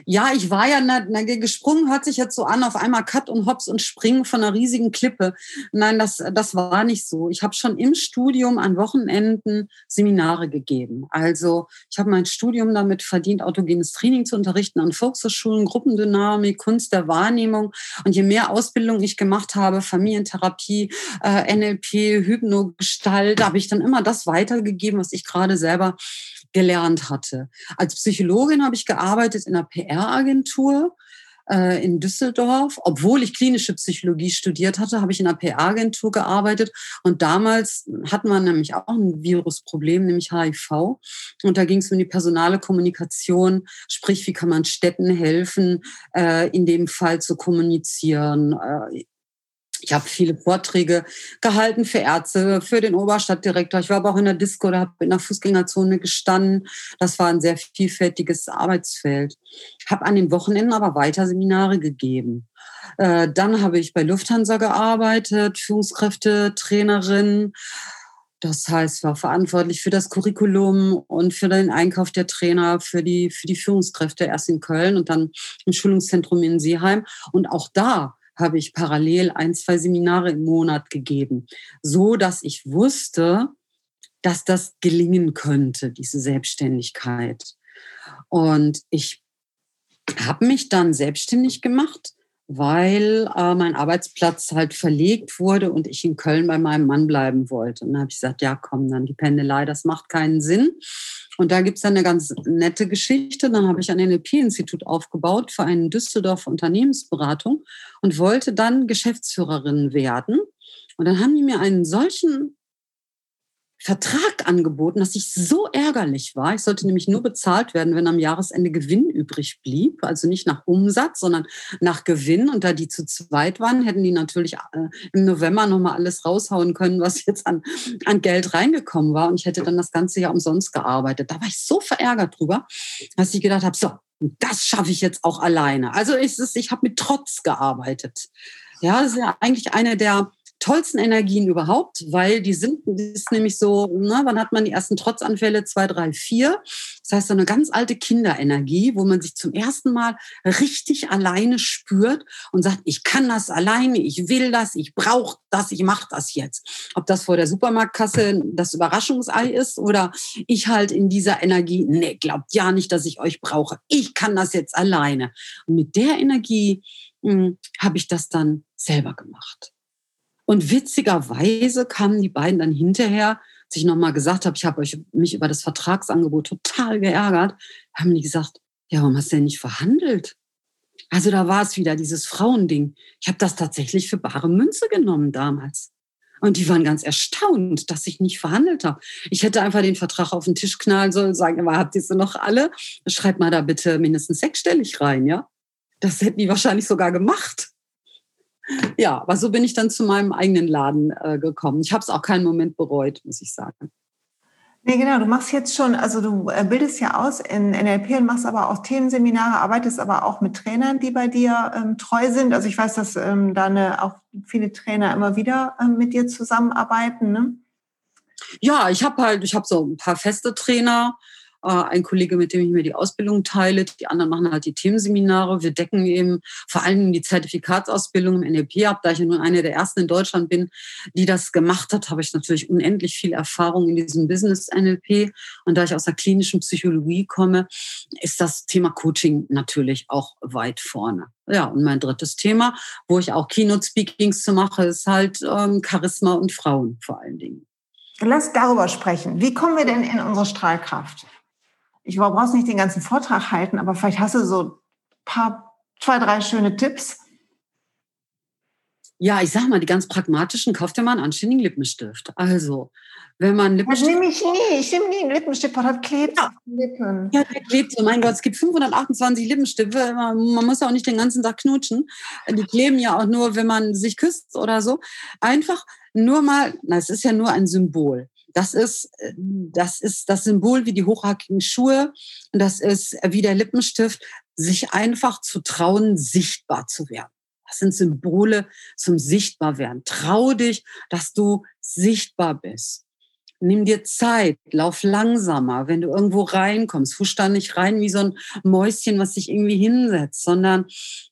S2: Ja, ich war ja na, na, gesprungen, hört sich jetzt so an, auf einmal Cut und Hops und Springen von einer riesigen Klippe. Nein, das, das war nicht so. Ich habe schon im Studium an Wochenenden Seminare gegeben. Also ich habe mein Studium damit verdient, autogenes Training zu unterrichten an Volkshochschulen, Gruppendynamik, Kunst der Wahrnehmung. Und je mehr Ausbildung ich gemacht habe, Familientherapie, äh, NLP, Hypnogestalt, habe ich dann immer das weitergegeben, was ich gerade selber gelernt hatte. Als Psychologin habe ich gearbeitet in einer PR-Agentur äh, in Düsseldorf. Obwohl ich klinische Psychologie studiert hatte, habe ich in einer PR-Agentur gearbeitet. Und damals hatten wir nämlich auch ein Virusproblem, nämlich HIV. Und da ging es um die personale Kommunikation, sprich, wie kann man Städten helfen, äh, in dem Fall zu kommunizieren, äh, ich habe viele Vorträge gehalten für Ärzte, für den Oberstadtdirektor. Ich war aber auch in der Disco, da habe in der Fußgängerzone gestanden. Das war ein sehr vielfältiges Arbeitsfeld. Habe an den Wochenenden aber weiter Seminare gegeben. Äh, dann habe ich bei Lufthansa gearbeitet, Führungskräfte, Trainerin. Das heißt, war verantwortlich für das Curriculum und für den Einkauf der Trainer, für die, für die Führungskräfte erst in Köln und dann im Schulungszentrum in Seeheim. Und auch da habe ich parallel ein, zwei Seminare im Monat gegeben, so dass ich wusste, dass das gelingen könnte, diese Selbstständigkeit. Und ich habe mich dann selbstständig gemacht, weil äh, mein Arbeitsplatz halt verlegt wurde und ich in Köln bei meinem Mann bleiben wollte. Und dann habe ich gesagt, ja, komm, dann die Pendelei, das macht keinen Sinn. Und da gibt es dann eine ganz nette Geschichte. Dann habe ich ein NLP-Institut aufgebaut für eine Düsseldorfer Unternehmensberatung und wollte dann Geschäftsführerin werden. Und dann haben die mir einen solchen Vertrag angeboten, dass ich so ärgerlich war. Ich sollte nämlich nur bezahlt werden, wenn am Jahresende Gewinn übrig blieb. Also nicht nach Umsatz, sondern nach Gewinn. Und da die zu zweit waren, hätten die natürlich äh, im November nochmal alles raushauen können, was jetzt an, an Geld reingekommen war. Und ich hätte dann das ganze Jahr umsonst gearbeitet. Da war ich so verärgert drüber, dass ich gedacht habe, so, das schaffe ich jetzt auch alleine. Also es, ich habe mit Trotz gearbeitet. Ja, das ist ja eigentlich eine der tollsten Energien überhaupt, weil die sind, ist nämlich so, ne, wann hat man die ersten Trotzanfälle? Zwei, drei, vier. Das heißt, so eine ganz alte Kinderenergie, wo man sich zum ersten Mal richtig alleine spürt und sagt, ich kann das alleine, ich will das, ich brauche das, ich mache das jetzt. Ob das vor der Supermarktkasse das Überraschungsei ist oder ich halt in dieser Energie, nee, glaubt ja nicht, dass ich euch brauche. Ich kann das jetzt alleine. Und mit der Energie hm, habe ich das dann selber gemacht. Und witzigerweise kamen die beiden dann hinterher, als ich nochmal gesagt habe, ich habe mich über das Vertragsangebot total geärgert, haben die gesagt, ja, warum hast du denn nicht verhandelt? Also da war es wieder dieses Frauending. Ich habe das tatsächlich für bare Münze genommen damals. Und die waren ganz erstaunt, dass ich nicht verhandelt habe. Ich hätte einfach den Vertrag auf den Tisch knallen sollen und sagen, aber habt ihr sie noch alle? Schreibt mal da bitte mindestens sechsstellig rein, ja? Das hätten die wahrscheinlich sogar gemacht ja, aber so bin ich dann zu meinem eigenen Laden äh, gekommen. Ich habe es auch keinen Moment bereut, muss ich sagen.
S1: Nee, genau. Du machst jetzt schon, also du äh, bildest ja aus in NLP und machst aber auch Themenseminare, arbeitest aber auch mit Trainern, die bei dir ähm, treu sind. Also ich weiß, dass ähm, da eine, auch viele Trainer immer wieder ähm, mit dir zusammenarbeiten. Ne?
S2: Ja, ich habe halt, ich habe so ein paar feste Trainer, ein Kollege, mit dem ich mir die Ausbildung teile. Die anderen machen halt die Themenseminare. Wir decken eben vor allem die Zertifikatsausbildung im NLP ab. Da ich ja nun eine der ersten in Deutschland bin, die das gemacht hat, habe ich natürlich unendlich viel Erfahrung in diesem Business NLP. Und da ich aus der klinischen Psychologie komme, ist das Thema Coaching natürlich auch weit vorne. Ja, und mein drittes Thema, wo ich auch Keynote-Speakings zu mache, ist halt ähm, Charisma und Frauen vor allen Dingen.
S1: Lass darüber sprechen. Wie kommen wir denn in unsere Strahlkraft? Ich brauchst nicht den ganzen Vortrag halten, aber vielleicht hast du so ein paar, zwei, drei schöne Tipps.
S2: Ja, ich sag mal, die ganz pragmatischen, kauft dir mal einen anständigen Lippenstift. Also, wenn man
S1: Lippenstift... Das nehme ich nie. Ich nehme nie einen Lippenstift, weil das klebt ja.
S2: Lippen. Ja, der klebt so. Mein Gott, es gibt 528 Lippenstifte. Man muss ja auch nicht den ganzen Tag knutschen. Die kleben ja auch nur, wenn man sich küsst oder so. Einfach nur mal, na, es ist ja nur ein Symbol. Das ist, das ist das Symbol wie die hochhackigen Schuhe. Das ist wie der Lippenstift, sich einfach zu trauen, sichtbar zu werden. Das sind Symbole zum Sichtbarwerden. Trau dich, dass du sichtbar bist. Nimm dir Zeit, lauf langsamer, wenn du irgendwo reinkommst. Husch da nicht rein wie so ein Mäuschen, was sich irgendwie hinsetzt, sondern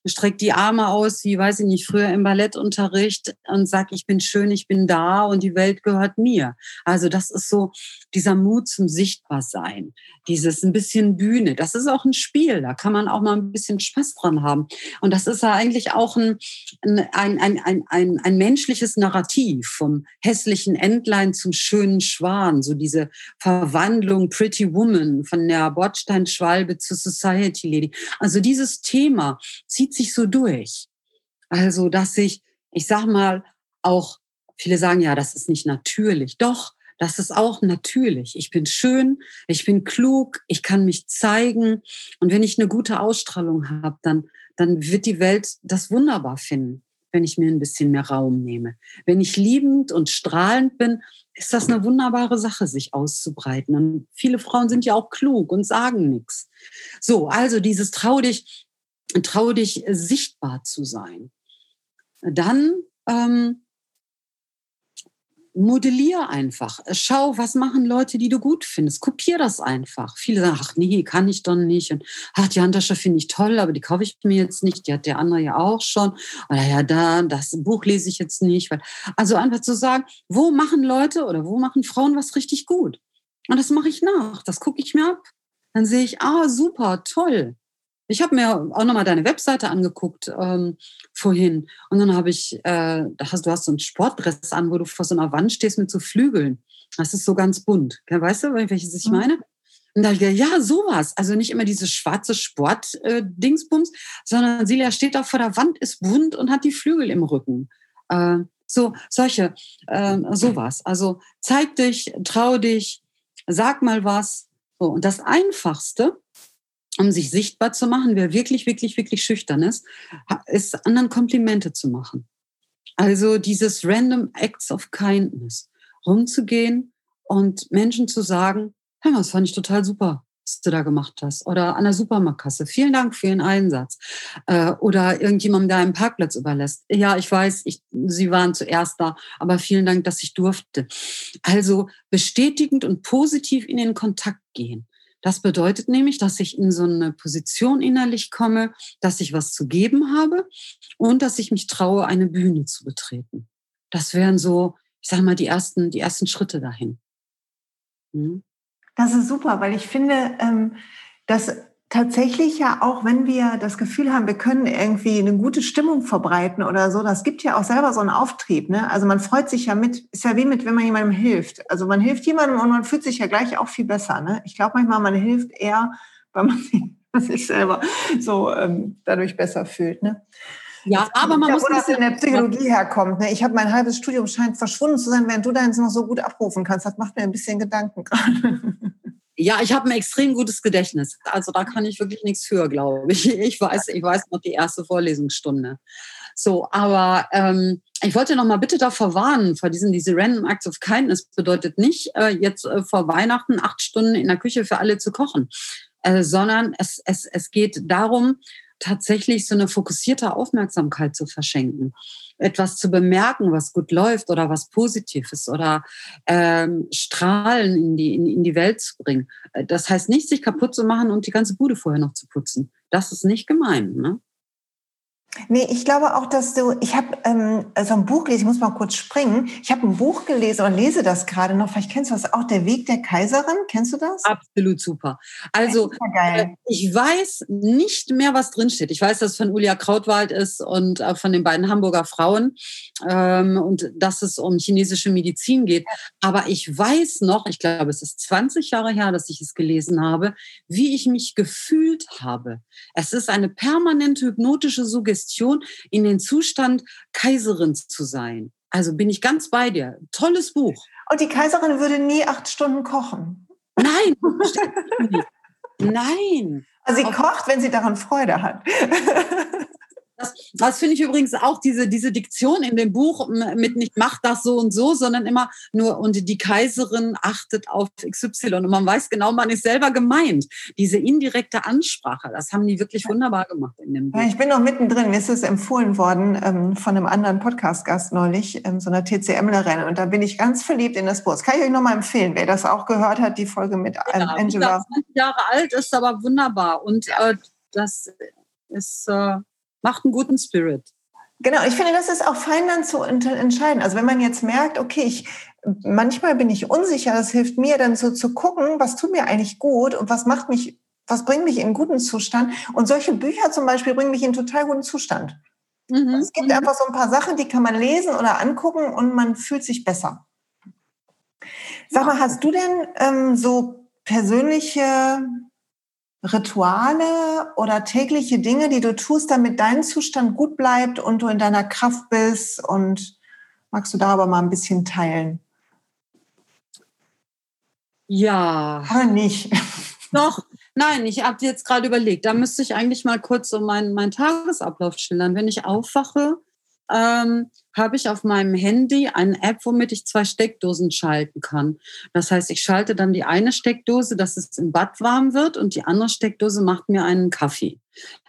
S2: streck die Arme aus, wie weiß ich nicht, früher im Ballettunterricht und sag, ich bin schön, ich bin da und die Welt gehört mir. Also das ist so dieser Mut zum Sichtbarsein, dieses ein bisschen Bühne. Das ist auch ein Spiel, da kann man auch mal ein bisschen Spaß dran haben. Und das ist ja eigentlich auch ein, ein, ein, ein, ein, ein menschliches Narrativ vom hässlichen Entlein zum schönen Schwan, so diese Verwandlung Pretty Woman von der Bordsteinschwalbe zur Society Lady. Also dieses Thema zieht sich so durch. Also, dass ich, ich sag mal, auch viele sagen, ja, das ist nicht natürlich. Doch, das ist auch natürlich. Ich bin schön, ich bin klug, ich kann mich zeigen. Und wenn ich eine gute Ausstrahlung habe, dann, dann wird die Welt das wunderbar finden wenn ich mir ein bisschen mehr Raum nehme. Wenn ich liebend und strahlend bin, ist das eine wunderbare Sache, sich auszubreiten. Und viele Frauen sind ja auch klug und sagen nichts. So, also dieses trau dich, trau dich sichtbar zu sein. Dann ähm, modellier einfach. Schau, was machen Leute, die du gut findest. Kopier das einfach. Viele sagen, ach nee, kann ich doch nicht. Und ach, die Handtasche finde ich toll, aber die kaufe ich mir jetzt nicht. Die hat der andere ja auch schon. Oder ja, da, das Buch lese ich jetzt nicht. Weil, also einfach zu sagen, wo machen Leute oder wo machen Frauen was richtig gut? Und das mache ich nach. Das gucke ich mir ab. Dann sehe ich, ah, super, toll. Ich habe mir auch nochmal deine Webseite angeguckt ähm, vorhin. Und dann habe ich, äh, da hast, du hast so ein Sportdress an, wo du vor so einer Wand stehst mit so Flügeln. Das ist so ganz bunt. Weißt du, welches ich mhm. meine? Und da habe ich gedacht, ja, sowas. Also nicht immer diese schwarze Sport-Dingsbums, äh, sondern Silja steht da vor der Wand, ist bunt und hat die Flügel im Rücken. Äh, so, solche, äh, sowas. Also zeig dich, trau dich, sag mal was. So, und das Einfachste, um sich sichtbar zu machen, wer wirklich, wirklich, wirklich schüchtern ist, ist anderen Komplimente zu machen. Also dieses Random Acts of Kindness, rumzugehen und Menschen zu sagen, hey, das fand ich total super, was du da gemacht hast. Oder an der Supermarktkasse, vielen Dank für Ihren Einsatz. Äh, oder irgendjemandem, der einen Parkplatz überlässt. Ja, ich weiß, ich, Sie waren zuerst da, aber vielen Dank, dass ich durfte. Also bestätigend und positiv in den Kontakt gehen. Das bedeutet nämlich, dass ich in so eine Position innerlich komme, dass ich was zu geben habe und dass ich mich traue, eine Bühne zu betreten. Das wären so, ich sage mal, die ersten, die ersten Schritte dahin.
S1: Hm? Das ist super, weil ich finde, ähm, dass tatsächlich ja auch, wenn wir das Gefühl haben, wir können irgendwie eine gute Stimmung verbreiten oder so, das gibt ja auch selber so einen Auftrieb. Ne? Also man freut sich ja mit, ist ja wie mit, wenn man jemandem hilft. Also man hilft jemandem und man fühlt sich ja gleich auch viel besser. Ne? Ich glaube manchmal, man hilft eher, weil <laughs> man sich selber so ähm, dadurch besser fühlt. Ne?
S2: Ja, aber man ja, muss.
S1: Wo das in der Psychologie herkommt. Ne? Ich habe mein halbes Studium scheint verschwunden zu sein, während du deins noch so gut abrufen kannst. Das macht mir ein bisschen Gedanken <laughs> gerade.
S2: Ja, ich habe ein extrem gutes Gedächtnis. Also da kann ich wirklich nichts für, glaube ich. Ich weiß, ich weiß noch die erste Vorlesungsstunde. So, aber ähm, ich wollte noch mal bitte davor warnen, vor diesen diese Random Acts of Kindness bedeutet nicht äh, jetzt äh, vor Weihnachten acht Stunden in der Küche für alle zu kochen, äh, sondern es, es, es geht darum, tatsächlich so eine fokussierte Aufmerksamkeit zu verschenken. Etwas zu bemerken, was gut läuft oder was positiv ist oder ähm, Strahlen in die, in, in die Welt zu bringen. Äh, das heißt nicht, sich kaputt zu machen und die ganze Bude vorher noch zu putzen. Das ist nicht gemein. Ne?
S1: Nee, ich glaube auch, dass du, ich habe ähm, so ein Buch gelesen, ich muss mal kurz springen. Ich habe ein Buch gelesen und lese das gerade noch. Vielleicht kennst du das auch, Der Weg der Kaiserin. Kennst du das?
S2: Absolut super. Also, äh, ich weiß nicht mehr, was drinsteht. Ich weiß, dass es von Ulia Krautwald ist und äh, von den beiden Hamburger Frauen ähm, und dass es um chinesische Medizin geht. Aber ich weiß noch, ich glaube, es ist 20 Jahre her, dass ich es gelesen habe, wie ich mich gefühlt habe. Es ist eine permanente hypnotische Suggestion Suggestion, in den Zustand, Kaiserin zu sein. Also bin ich ganz bei dir. Tolles Buch.
S1: Und die Kaiserin würde nie acht Stunden kochen.
S2: Nein, nein.
S1: Also sie kocht, wenn sie daran Freude hat. <laughs>
S2: Das, das finde ich übrigens auch diese, diese Diktion in dem Buch mit nicht macht das so und so, sondern immer nur und die Kaiserin achtet auf XY und man weiß genau, man ist selber gemeint. Diese indirekte Ansprache, das haben die wirklich wunderbar gemacht in dem Buch.
S1: Ja, ich bin noch mittendrin. Mir ist es empfohlen worden ähm, von einem anderen Podcast-Gast neulich, ähm, so einer TCMlerin und da bin ich ganz verliebt in das Buch. Das kann ich euch nochmal empfehlen, wer das auch gehört hat, die Folge mit ähm, ja, Angela.
S2: 20 Jahre alt ist aber wunderbar und äh, das ist äh, macht einen guten Spirit.
S1: Genau, ich finde, das ist auch fein dann zu entscheiden. Also wenn man jetzt merkt, okay, ich, manchmal bin ich unsicher, das hilft mir dann so zu gucken, was tut mir eigentlich gut und was macht mich, was bringt mich in einen guten Zustand. Und solche Bücher zum Beispiel bringen mich in einen total guten Zustand. Mhm. Es gibt mhm. einfach so ein paar Sachen, die kann man lesen oder angucken und man fühlt sich besser. Sag mal, hast du denn ähm, so persönliche Rituale oder tägliche Dinge, die du tust, damit dein Zustand gut bleibt und du in deiner Kraft bist? Und magst du darüber mal ein bisschen teilen?
S2: Ja.
S1: Aber nicht. <laughs>
S2: Doch, nein, ich habe jetzt gerade überlegt, da müsste ich eigentlich mal kurz so meinen, meinen Tagesablauf schildern. Wenn ich aufwache, ähm, habe ich auf meinem Handy eine App, womit ich zwei Steckdosen schalten kann. Das heißt, ich schalte dann die eine Steckdose, dass es im Bad warm wird und die andere Steckdose macht mir einen Kaffee.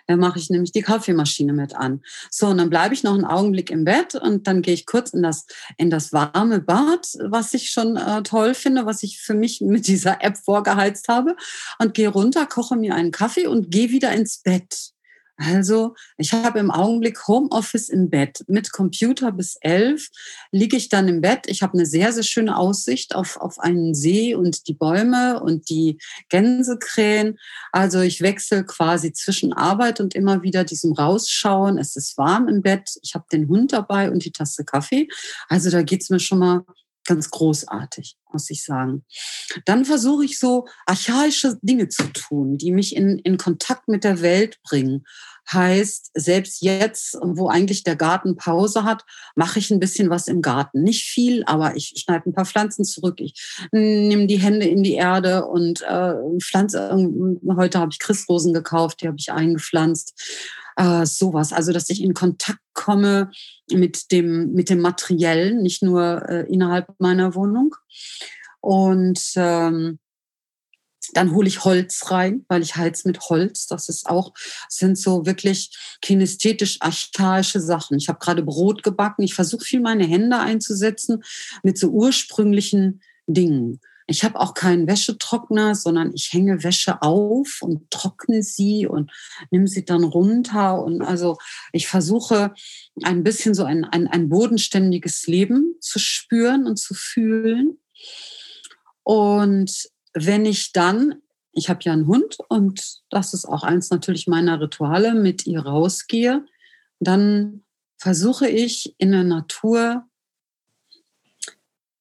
S2: Da mache ich nämlich die Kaffeemaschine mit an. So, und dann bleibe ich noch einen Augenblick im Bett und dann gehe ich kurz in das, in das warme Bad, was ich schon äh, toll finde, was ich für mich mit dieser App vorgeheizt habe und gehe runter, koche mir einen Kaffee und gehe wieder ins Bett. Also ich habe im Augenblick Homeoffice im Bett. Mit Computer bis elf liege ich dann im Bett. Ich habe eine sehr, sehr schöne Aussicht auf, auf einen See und die Bäume und die Gänsekrähen. Also ich wechsle quasi zwischen Arbeit und immer wieder diesem Rausschauen. Es ist warm im Bett. Ich habe den Hund dabei und die Tasse Kaffee. Also da geht's mir schon mal ganz großartig, muss ich sagen. Dann versuche ich so archaische Dinge zu tun, die mich in, in Kontakt mit der Welt bringen. Heißt, selbst jetzt, wo eigentlich der Garten Pause hat, mache ich ein bisschen was im Garten. Nicht viel, aber ich schneide ein paar Pflanzen zurück. Ich nehme die Hände in die Erde und äh, pflanze. Heute habe ich Christrosen gekauft, die habe ich eingepflanzt äh, sowas. Also, dass ich in Kontakt komme mit dem, mit dem Materiellen, nicht nur äh, innerhalb meiner Wohnung. Und ähm, dann hole ich Holz rein, weil ich heiz mit Holz. Das ist auch, sind so wirklich kinästhetisch archaische Sachen. Ich habe gerade Brot gebacken. Ich versuche viel meine Hände einzusetzen mit so ursprünglichen Dingen. Ich habe auch keinen Wäschetrockner, sondern ich hänge Wäsche auf und trockne sie und nehme sie dann runter. Und also ich versuche ein bisschen so ein, ein, ein bodenständiges Leben zu spüren und zu fühlen. Und wenn ich dann, ich habe ja einen Hund und das ist auch eins natürlich meiner Rituale, mit ihr rausgehe, dann versuche ich in der Natur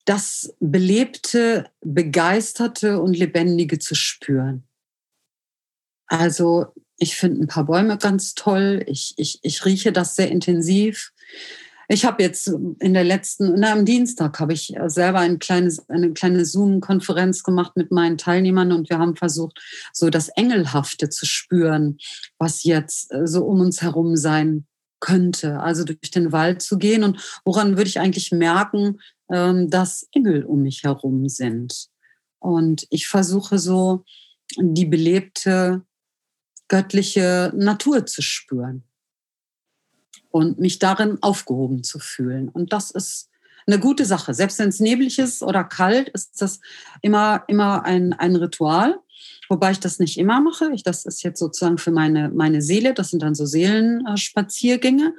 S2: das Belebte, Begeisterte und Lebendige zu spüren. Also ich finde ein paar Bäume ganz toll. Ich, ich, ich rieche das sehr intensiv. Ich habe jetzt in der letzten, na, am Dienstag habe ich selber ein kleines, eine kleine Zoom-Konferenz gemacht mit meinen Teilnehmern und wir haben versucht, so das Engelhafte zu spüren, was jetzt äh, so um uns herum sein könnte. Also durch den Wald zu gehen und woran würde ich eigentlich merken, ähm, dass Engel um mich herum sind. Und ich versuche so die belebte göttliche Natur zu spüren. Und mich darin aufgehoben zu fühlen. Und das ist eine gute Sache. Selbst wenn es neblig ist oder kalt, ist das immer, immer ein, ein Ritual. Wobei ich das nicht immer mache. Ich, das ist jetzt sozusagen für meine, meine Seele. Das sind dann so Seelenspaziergänge.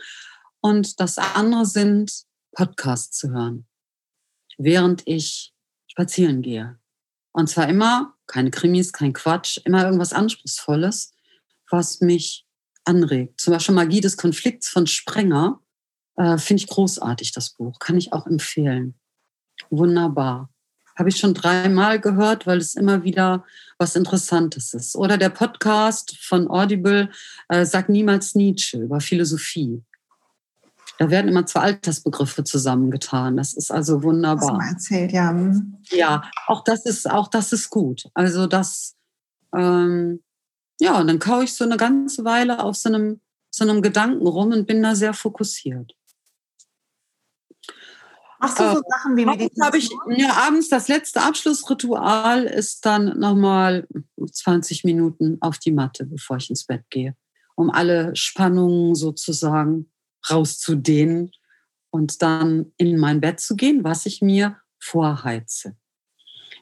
S2: Und das andere sind Podcasts zu hören, während ich spazieren gehe. Und zwar immer keine Krimis, kein Quatsch, immer irgendwas Anspruchsvolles, was mich anregt. Zum Beispiel Magie des Konflikts von Sprenger. Äh, Finde ich großartig, das Buch. Kann ich auch empfehlen. Wunderbar. Habe ich schon dreimal gehört, weil es immer wieder was Interessantes ist. Oder der Podcast von Audible, äh, Sag niemals Nietzsche über Philosophie. Da werden immer zwei Altersbegriffe zusammengetan. Das ist also wunderbar.
S1: Was erzählt, ja. Mhm.
S2: Ja, auch das ist, auch das ist gut. Also das, ähm, ja, und dann kaue ich so eine ganze Weile auf so einem, so einem Gedanken rum und bin da sehr fokussiert.
S1: Machst du so äh, Sachen wie
S2: Meditation? Ich, ja, abends das letzte Abschlussritual ist dann nochmal 20 Minuten auf die Matte, bevor ich ins Bett gehe, um alle Spannungen sozusagen rauszudehnen und dann in mein Bett zu gehen, was ich mir vorheize.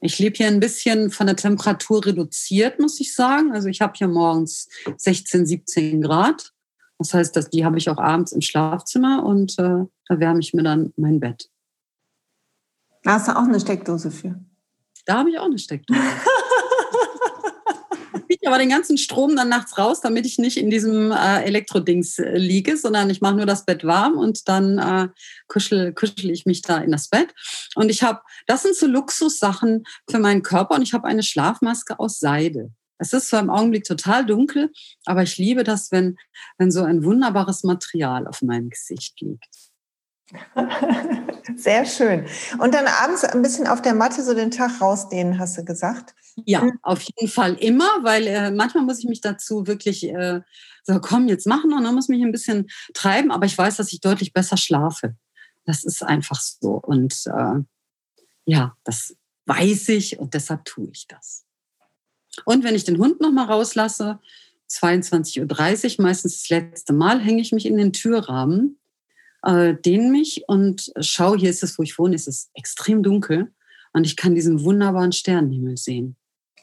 S2: Ich lebe hier ein bisschen von der Temperatur reduziert, muss ich sagen. Also ich habe hier morgens 16, 17 Grad. Das heißt, dass die habe ich auch abends im Schlafzimmer und äh, da wärme ich mir dann mein Bett.
S1: Da hast du auch eine Steckdose für.
S2: Da habe ich auch eine Steckdose. <laughs> aber den ganzen Strom dann nachts raus, damit ich nicht in diesem äh, Elektrodings äh, liege, sondern ich mache nur das Bett warm und dann äh, kuschel, kuschel ich mich da in das Bett. Und ich habe, das sind so Luxussachen für meinen Körper und ich habe eine Schlafmaske aus Seide. Es ist zwar im Augenblick total dunkel, aber ich liebe das, wenn, wenn so ein wunderbares Material auf meinem Gesicht liegt. <laughs>
S1: Sehr schön. Und dann abends ein bisschen auf der Matte so den Tag rausdehnen, hast du gesagt?
S2: Ja, hm. auf jeden Fall immer, weil äh, manchmal muss ich mich dazu wirklich äh, so, komm, jetzt machen und dann muss ich mich ein bisschen treiben, aber ich weiß, dass ich deutlich besser schlafe. Das ist einfach so. Und äh, ja, das weiß ich und deshalb tue ich das. Und wenn ich den Hund nochmal rauslasse, 22.30 Uhr, meistens das letzte Mal, hänge ich mich in den Türrahmen, äh, dehne mich und schaue, hier ist es, wo ich wohne, ist es extrem dunkel und ich kann diesen wunderbaren Sternenhimmel sehen.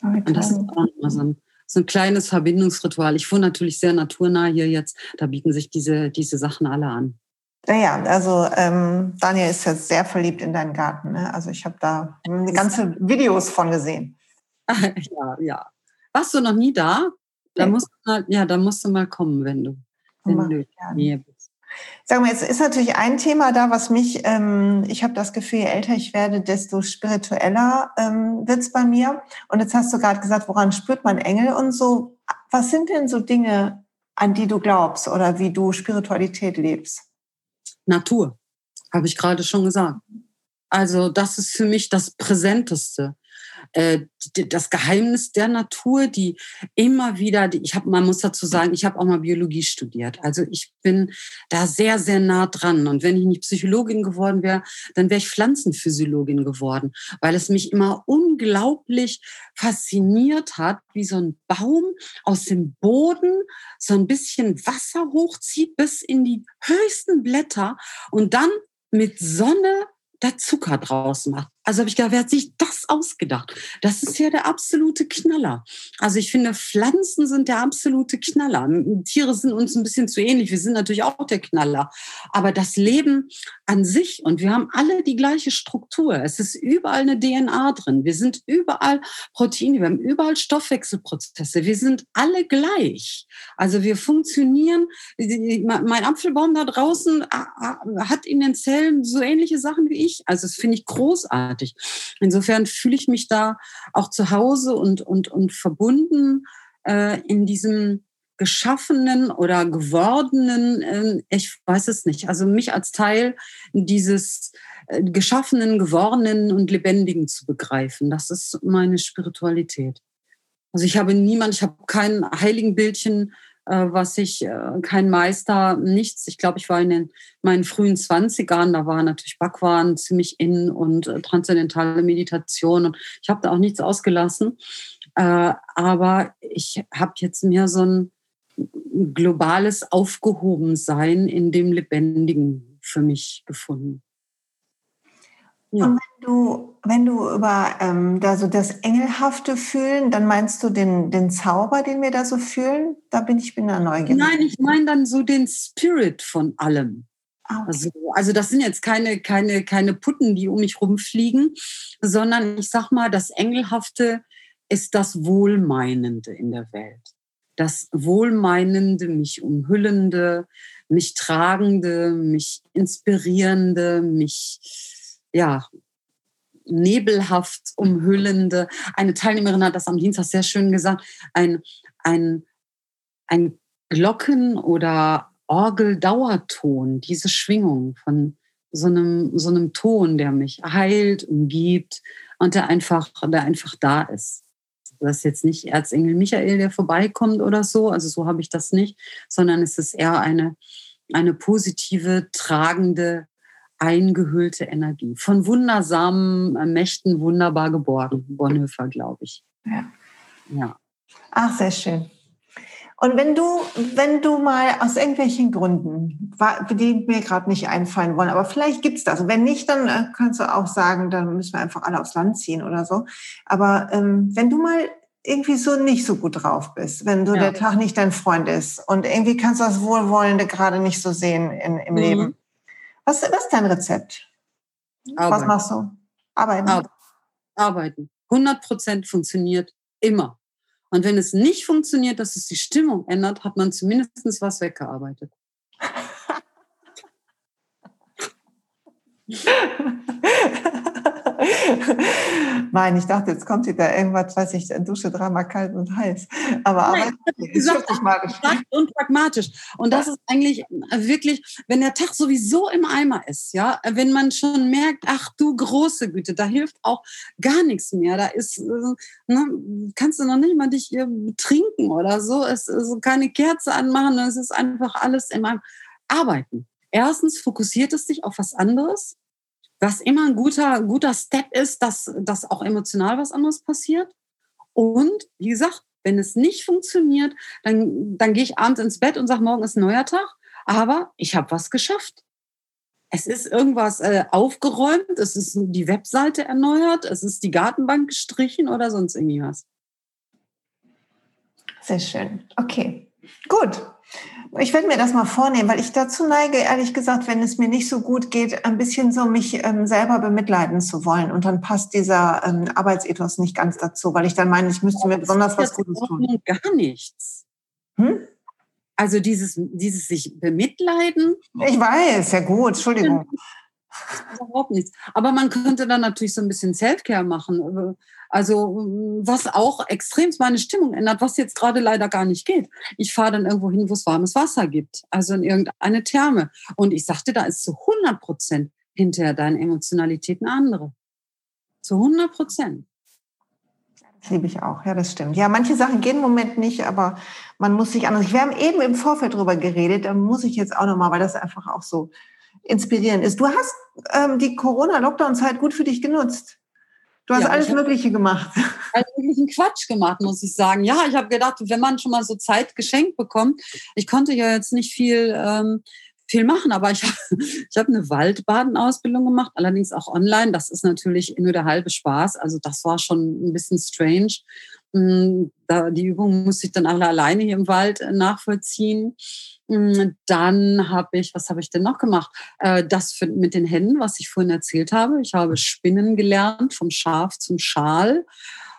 S2: Okay. Und das ist auch immer so ein, so ein kleines Verbindungsritual. Ich wohne natürlich sehr naturnah hier jetzt. Da bieten sich diese, diese Sachen alle an.
S1: Ja, also ähm, Daniel ist ja sehr verliebt in deinen Garten. Ne? Also ich habe da ganze Videos von gesehen.
S2: ja, ja. Warst du noch nie da? Da musst du mal, ja, da musst du mal kommen, wenn du, wenn du in der Nähe bist.
S1: Sag mal, jetzt ist natürlich ein Thema da, was mich, ähm, ich habe das Gefühl, je älter ich werde, desto spiritueller ähm, wird es bei mir. Und jetzt hast du gerade gesagt, woran spürt man Engel und so. Was sind denn so Dinge, an die du glaubst oder wie du Spiritualität lebst?
S2: Natur, habe ich gerade schon gesagt. Also das ist für mich das Präsenteste. Äh, das Geheimnis der Natur, die immer wieder, die, ich habe, man muss dazu sagen, ich habe auch mal Biologie studiert. Also ich bin da sehr, sehr nah dran. Und wenn ich nicht Psychologin geworden wäre, dann wäre ich Pflanzenphysiologin geworden, weil es mich immer unglaublich fasziniert hat, wie so ein Baum aus dem Boden so ein bisschen Wasser hochzieht bis in die höchsten Blätter und dann mit Sonne da Zucker draus macht. Also habe ich gedacht, wer hat sich das ausgedacht? Das ist ja der absolute Knaller. Also ich finde, Pflanzen sind der absolute Knaller. Tiere sind uns ein bisschen zu ähnlich. Wir sind natürlich auch der Knaller. Aber das Leben an sich und wir haben alle die gleiche Struktur. Es ist überall eine DNA drin. Wir sind überall Proteine. Wir haben überall Stoffwechselprozesse. Wir sind alle gleich. Also wir funktionieren. Mein Apfelbaum da draußen hat in den Zellen so ähnliche Sachen wie ich. Also das finde ich großartig großartig. Insofern fühle ich mich da auch zu Hause und, und, und verbunden äh, in diesem geschaffenen oder gewordenen, äh, ich weiß es nicht, also mich als Teil dieses äh, geschaffenen, gewordenen und lebendigen zu begreifen. Das ist meine Spiritualität. Also ich habe niemand, ich habe kein Heiligenbildchen was ich, äh, kein Meister, nichts. Ich glaube, ich war in den, meinen frühen Zwanzigern, da war natürlich Backwaren ziemlich in und äh, transzendentale Meditation und ich habe da auch nichts ausgelassen. aber ich habe jetzt mir so ein, globales Aufgehobensein in dem Lebendigen für mich gefunden.
S1: Ja. Und wenn du, wenn du über ähm, da so das Engelhafte fühlen, dann meinst du den, den Zauber, den wir da so fühlen? Da bin ich bin da neugierig.
S2: Nein, ich meine dann so den Spirit von allem. Ah, okay. Also, also das sind jetzt keine, keine, keine Putten, die um mich rumfliegen, sondern ich sag mal, das Engelhafte ist das Wohlmeinende in der Welt. Das Wohlmeinende, mich umhüllende, mich tragende, mich inspirierende, mich ja, nebelhaft umhüllende. Eine Teilnehmerin hat das am Dienstag sehr schön gesagt, ein, ein, ein Glocken- oder Orgeldauerton, diese Schwingung von so einem, so einem Ton, der mich heilt, umgibt und der einfach, der einfach da ist. Das ist jetzt nicht Erzengel Michael, der vorbeikommt oder so, also so habe ich das nicht, sondern es ist eher eine, eine positive, tragende eingehüllte Energie. Von wundersamen äh, Mächten wunderbar geborgen. Bonhoeffer, glaube ich.
S1: Ja. ja. Ach, sehr schön. Und wenn du, wenn du mal aus irgendwelchen Gründen, die mir gerade nicht einfallen wollen, aber vielleicht gibt es das. Und wenn nicht, dann äh, kannst du auch sagen, dann müssen wir einfach alle aufs Land ziehen oder so. Aber ähm, wenn du mal irgendwie so nicht so gut drauf bist, wenn so ja. der Tag nicht dein Freund ist und irgendwie kannst du das Wohlwollende gerade nicht so sehen in, im mhm. Leben, was, ist dein Rezept? Arbeiten. Was machst du?
S2: Arbeiten. Arbeiten. 100 Prozent funktioniert immer. Und wenn es nicht funktioniert, dass es die Stimmung ändert, hat man zumindest was weggearbeitet. <laughs>
S1: Nein, ich dachte, jetzt kommt wieder irgendwas, weiß ich, Dusche dreimal kalt und heiß. Aber Nein,
S2: aber gesagt, und pragmatisch. Und das ist eigentlich wirklich, wenn der Tag sowieso im Eimer ist, ja, wenn man schon merkt, ach du große Güte, da hilft auch gar nichts mehr. Da ist, äh, ne, kannst du noch nicht mal dich trinken oder so. Es ist keine Kerze anmachen, es ist einfach alles in meinem Arbeiten. Erstens fokussiert es dich auf was anderes was immer ein guter, guter Step ist, dass, dass auch emotional was anderes passiert. Und wie gesagt, wenn es nicht funktioniert, dann, dann gehe ich abends ins Bett und sage, morgen ist ein neuer Tag. Aber ich habe was geschafft. Es ist irgendwas äh, aufgeräumt, es ist die Webseite erneuert, es ist die Gartenbank gestrichen oder sonst irgendwas.
S1: Sehr schön. Okay, gut. Ich werde mir das mal vornehmen, weil ich dazu neige, ehrlich gesagt, wenn es mir nicht so gut geht, ein bisschen so mich ähm, selber bemitleiden zu wollen. Und dann passt dieser ähm, Arbeitsethos nicht ganz dazu, weil ich dann meine, ich müsste mir besonders was Gutes tun.
S2: Gar nichts. Hm? Also dieses, dieses sich bemitleiden.
S1: Ich weiß, ja gut, Entschuldigung.
S2: Überhaupt nichts. Aber man könnte dann natürlich so ein bisschen Selfcare machen. Also was auch extrem meine Stimmung ändert, was jetzt gerade leider gar nicht geht. Ich fahre dann irgendwo hin, wo es warmes Wasser gibt, also in irgendeine Therme. Und ich sagte, da ist zu 100 Prozent hinterher deine Emotionalität eine andere. Zu 100 Prozent.
S1: Das liebe ich auch, ja, das stimmt. Ja, manche Sachen gehen im Moment nicht, aber man muss sich anders. Wir haben eben im Vorfeld drüber geredet, da muss ich jetzt auch nochmal, weil das einfach auch so inspirierend ist. Du hast ähm, die Corona-Lockdown-Zeit gut für dich genutzt. Du hast ja, alles Mögliche gemacht.
S2: Alles möglichen Quatsch gemacht, muss ich sagen. Ja, ich habe gedacht, wenn man schon mal so Zeit geschenkt bekommt, ich konnte ja jetzt nicht viel, ähm, viel machen, aber ich, <laughs> ich habe eine Waldbadenausbildung gemacht, allerdings auch online. Das ist natürlich nur der halbe Spaß. Also das war schon ein bisschen strange. Da, die Übung musste ich dann alle alleine hier im Wald äh, nachvollziehen. Hm, dann habe ich, was habe ich denn noch gemacht? Äh, das mit den Händen, was ich vorhin erzählt habe. Ich habe Spinnen gelernt, vom Schaf zum Schal.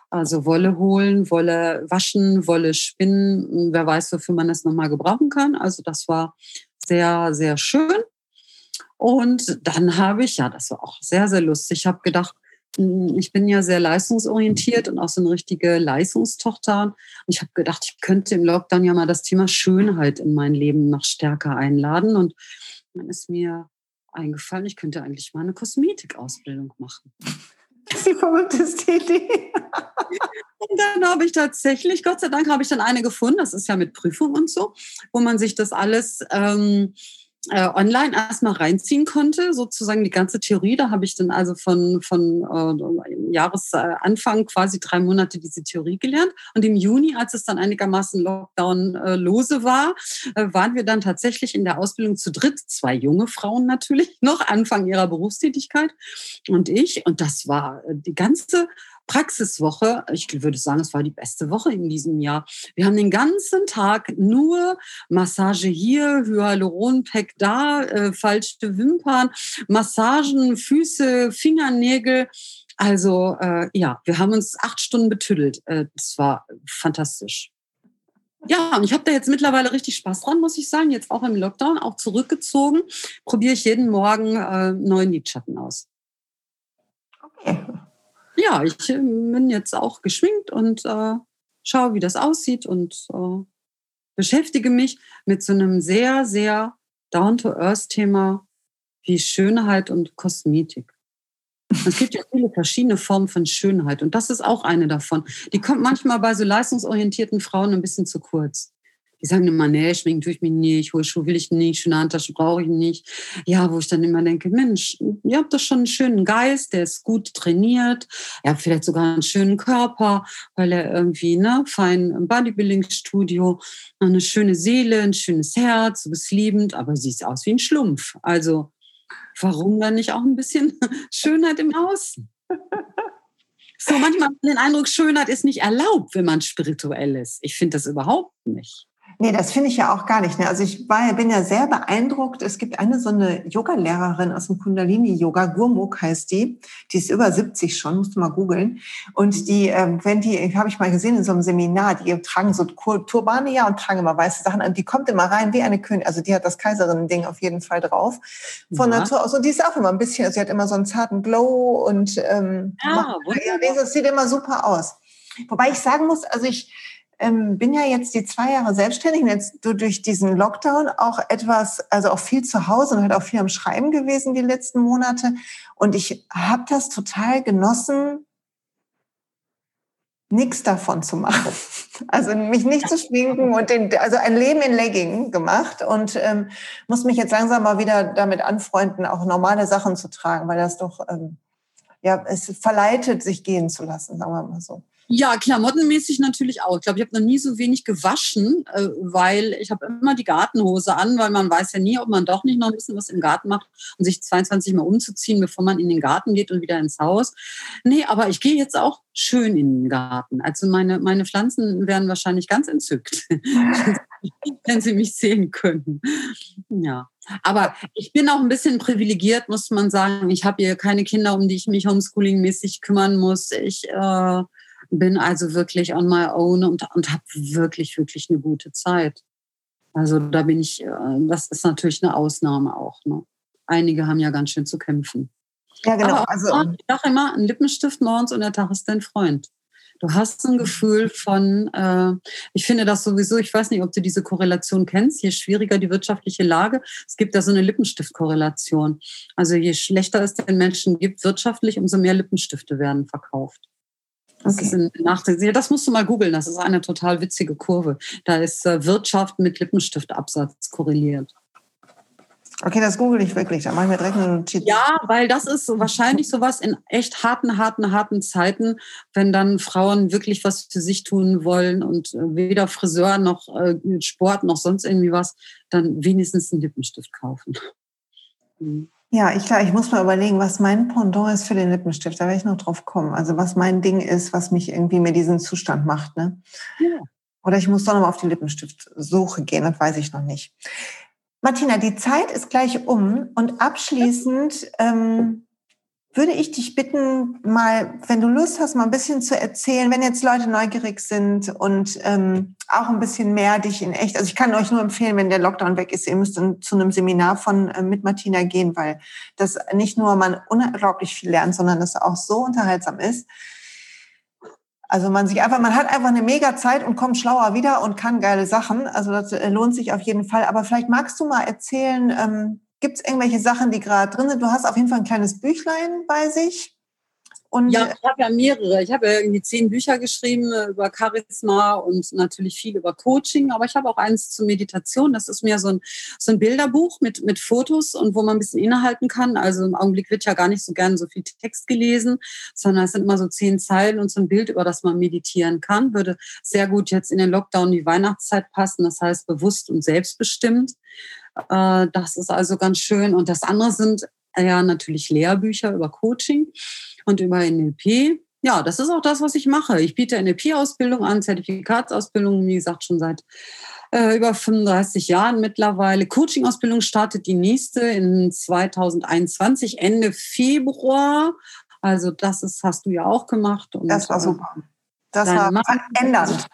S2: Also Wolle holen, Wolle waschen, Wolle spinnen. Wer weiß, wofür man das nochmal gebrauchen kann. Also das war sehr, sehr schön. Und dann habe ich, ja, das war auch sehr, sehr lustig. Ich habe gedacht, hm, ich bin ja sehr leistungsorientiert und auch so eine richtige Leistungstochter. Und ich habe gedacht, ich könnte im Lockdown ja mal das Thema Schönheit in mein Leben noch stärker einladen. Und dann ist mir eingefallen, ich könnte eigentlich mal eine Kosmetikausbildung machen.
S1: Das ist die verrückteste Idee.
S2: und dann habe ich tatsächlich, Gott sei Dank, habe ich dann eine gefunden, das ist ja mit Prüfung und so, wo man sich das alles ähm, äh, online erstmal reinziehen konnte, sozusagen die ganze Theorie. Da habe ich dann also von, von äh, Jahresanfang quasi drei Monate diese Theorie gelernt. Und im Juni, als es dann einigermaßen Lockdown äh, lose war, äh, waren wir dann tatsächlich in der Ausbildung zu dritt, zwei junge Frauen natürlich, <laughs> noch Anfang ihrer Berufstätigkeit und ich. Und das war äh, die ganze Praxiswoche. Ich würde sagen, es war die beste Woche in diesem Jahr. Wir haben den ganzen Tag nur Massage hier, Hyaluronpack da, äh, falsche Wimpern, Massagen, Füße, Fingernägel. Also äh, ja, wir haben uns acht Stunden betüdelt. Äh, das war fantastisch. Ja, und ich habe da jetzt mittlerweile richtig Spaß dran, muss ich sagen. Jetzt auch im Lockdown, auch zurückgezogen, probiere ich jeden Morgen äh, neuen Lidschatten aus. Okay ja, ich äh, bin jetzt auch geschminkt und äh, schaue, wie das aussieht und äh, beschäftige mich mit so einem sehr, sehr down-to-earth-Thema wie Schönheit und Kosmetik. Es gibt ja viele verschiedene Formen von Schönheit und das ist auch eine davon. Die kommt manchmal bei so leistungsorientierten Frauen ein bisschen zu kurz. Die sagen immer, nee, schminken tue ich mich nicht, hohe Schuhe will ich nicht, schöne Handtasche brauche ich nicht. Ja, wo ich dann immer denke, Mensch, ihr habt doch schon einen schönen Geist, der ist gut trainiert, er hat vielleicht sogar einen schönen Körper, weil er irgendwie, ne, fein im Bodybuilding-Studio, eine schöne Seele, ein schönes Herz, du bist liebend, aber siehst aus wie ein Schlumpf. Also, warum dann nicht auch ein bisschen <laughs> Schönheit im Außen? So, manchmal den Eindruck, Schönheit ist nicht erlaubt, wenn man spirituell ist. Ich finde das überhaupt nicht.
S1: Nee, das finde ich ja auch gar nicht. Ne? Also ich war, bin ja sehr beeindruckt. Es gibt eine so eine Yoga-Lehrerin aus dem Kundalini-Yoga, Gurmuk heißt die. Die ist über 70 schon, musst du mal googeln. Und die, ähm, wenn die, habe ich mal gesehen in so einem Seminar, die tragen so Turbane ja und tragen immer weiße Sachen. Und die kommt immer rein wie eine Königin. Also die hat das Kaiserinnen-Ding auf jeden Fall drauf. Von ja. Natur aus. Und die ist auch immer ein bisschen, also sie hat immer so einen zarten Glow und ähm, ja, macht, ja, das sieht immer super aus. Wobei ich sagen muss, also ich, ähm, bin ja jetzt die zwei Jahre selbstständig und jetzt durch diesen Lockdown auch etwas, also auch viel zu Hause und halt auch viel am Schreiben gewesen die letzten Monate. Und ich habe das total genossen, nichts davon zu machen. <laughs> Also mich nicht zu schminken und den, also ein Leben in Legging gemacht und ähm, muss mich jetzt langsam mal wieder damit anfreunden, auch normale Sachen zu tragen, weil das doch, ähm, ja, es verleitet, sich gehen zu lassen, sagen wir mal so.
S2: Ja, klamottenmäßig natürlich auch. Ich glaube, ich habe noch nie so wenig gewaschen, äh, weil ich habe immer die Gartenhose an, weil man weiß ja nie, ob man doch nicht noch ein bisschen was im Garten macht und sich 22 Mal umzuziehen, bevor man in den Garten geht und wieder ins Haus. Nee, aber ich gehe jetzt auch schön in den Garten. Also meine, meine Pflanzen werden wahrscheinlich ganz entzückt, <laughs> wenn sie mich sehen können. Ja. Aber ich bin auch ein bisschen privilegiert, muss man sagen. Ich habe hier keine Kinder, um die ich mich homeschooling-mäßig kümmern muss. Ich äh, bin also wirklich on my own und, und habe wirklich, wirklich eine gute Zeit. Also da bin ich, äh, das ist natürlich eine Ausnahme auch. Ne? Einige haben ja ganz schön zu kämpfen. Ja, genau. Aber also, ich sage immer, ein Lippenstift morgens und der Tag ist dein Freund. Du hast ein Gefühl von, äh, ich finde das sowieso, ich weiß nicht, ob du diese Korrelation kennst, je schwieriger die wirtschaftliche Lage, es gibt da so eine Lippenstiftkorrelation. Also je schlechter es den Menschen gibt wirtschaftlich, umso mehr Lippenstifte werden verkauft. Das okay. ist ein Nachteil. Das musst du mal googeln. Das ist eine total witzige Kurve. Da ist äh, Wirtschaft mit Lippenstiftabsatz korreliert.
S1: Okay, das google ich wirklich. Da mache ich mir direkt eine
S2: Notiz. Ja, weil das ist wahrscheinlich sowas in echt harten, harten, harten Zeiten, wenn dann Frauen wirklich was für sich tun wollen und äh, weder Friseur noch äh, Sport noch sonst irgendwie was, dann wenigstens einen Lippenstift kaufen.
S1: Mhm. Ja, ich glaube, ich muss mal überlegen, was mein Pendant ist für den Lippenstift. Da werde ich noch drauf kommen. Also was mein Ding ist, was mich irgendwie mir diesen Zustand macht. Ne? Ja. Oder ich muss doch noch mal auf die Lippenstiftsuche gehen, das weiß ich noch nicht. Martina, die Zeit ist gleich um und abschließend ähm, würde ich dich bitten, mal, wenn du Lust hast, mal ein bisschen zu erzählen, wenn jetzt Leute neugierig sind und ähm, auch ein bisschen mehr dich in echt. Also ich kann euch nur empfehlen, wenn der Lockdown weg ist, ihr müsst dann zu einem Seminar von äh, mit Martina gehen, weil das nicht nur man unglaublich viel lernt, sondern das auch so unterhaltsam ist. Also man sich einfach, man hat einfach eine mega Zeit und kommt schlauer wieder und kann geile Sachen. Also das äh, lohnt sich auf jeden Fall. Aber vielleicht magst du mal erzählen, ähm, Gibt es irgendwelche Sachen, die gerade drin sind? Du hast auf jeden Fall ein kleines Büchlein bei sich.
S2: Und ja, ich habe ja mehrere. Ich habe ja irgendwie zehn Bücher geschrieben über Charisma und natürlich viel über Coaching, aber ich habe auch eins zur Meditation. Das ist mir so ein, so ein Bilderbuch mit, mit Fotos und wo man ein bisschen innehalten kann. Also im Augenblick wird ja gar nicht so gern so viel Text gelesen, sondern es sind immer so zehn Zeilen und so ein Bild, über das man meditieren kann. Würde sehr gut jetzt in den Lockdown die Weihnachtszeit passen. Das heißt bewusst und selbstbestimmt. Äh, das ist also ganz schön. Und das andere sind ja natürlich Lehrbücher über Coaching und über NLP. Ja, das ist auch das, was ich mache. Ich biete NLP-Ausbildung an, Zertifikatsausbildung, wie gesagt, schon seit äh, über 35 Jahren mittlerweile. Coaching-Ausbildung startet die nächste in 2021, Ende Februar. Also das ist, hast du ja auch gemacht.
S1: Und, das war super. Das war verändernd.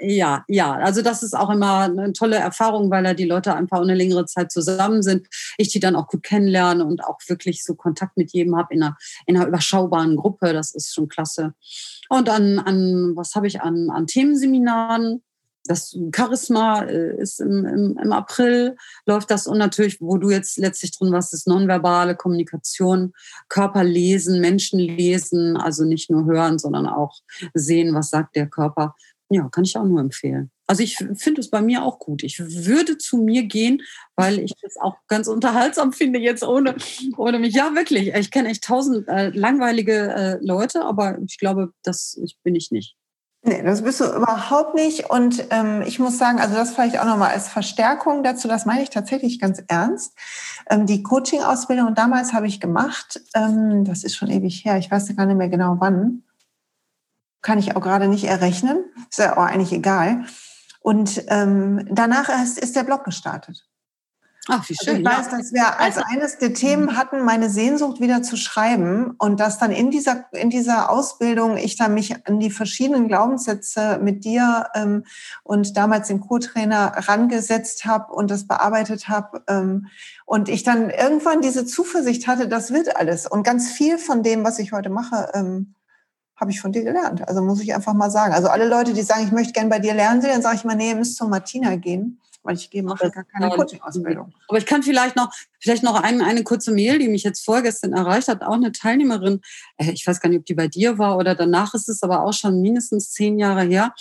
S2: Ja, ja, also das ist auch immer eine tolle Erfahrung, weil da die Leute einfach eine längere Zeit zusammen sind. Ich die dann auch gut kennenlerne und auch wirklich so Kontakt mit jedem habe in einer, in einer überschaubaren Gruppe. Das ist schon klasse. Und an, an was habe ich an, an Themenseminaren? Das Charisma äh, ist im, im, im April, läuft das und natürlich, wo du jetzt letztlich drin warst, ist nonverbale Kommunikation, Körper lesen, Menschen lesen, also nicht nur hören, sondern auch sehen, was sagt der Körper ja, kann ich auch nur empfehlen. Also ich finde es bei mir auch gut. Ich würde zu mir gehen, weil ich das auch ganz unterhaltsam finde, jetzt ohne, ohne mich. Ja, wirklich. Ich kenne echt tausend äh, langweilige äh, Leute, aber ich glaube, das ich, bin ich nicht.
S1: Nee, das bist du überhaupt nicht. Und ähm, ich muss sagen, also das vielleicht auch nochmal als Verstärkung dazu, das meine ich tatsächlich ganz ernst. Ähm, die Coaching-Ausbildung damals habe ich gemacht, ähm, das ist schon ewig her, ich weiß gar nicht mehr genau wann kann ich auch gerade nicht errechnen. Ist ja auch eigentlich egal. Und ähm, danach ist, ist der Blog gestartet.
S2: Ach, wie schön.
S1: Also ich weiß, dass wir als also eines der Themen hatten, meine Sehnsucht wieder zu schreiben und dass dann in dieser, in dieser Ausbildung ich dann mich an die verschiedenen Glaubenssätze mit dir ähm, und damals den Co-Trainer rangesetzt habe und das bearbeitet habe ähm, und ich dann irgendwann diese Zuversicht hatte, das wird alles und ganz viel von dem, was ich heute mache, ähm, habe ich von dir gelernt. Also muss ich einfach mal sagen. Also alle Leute, die sagen, ich möchte gerne bei dir lernen, dann sage ich mal, nee, ihr müsst zur Martina gehen, weil ich mache gar keine Coaching-Ausbildung.
S2: Aber ich kann vielleicht noch, vielleicht noch ein, eine kurze Mail, die mich jetzt vorgestern erreicht hat, auch eine Teilnehmerin, äh, ich weiß gar nicht, ob die bei dir war oder danach ist es aber auch schon mindestens zehn Jahre her,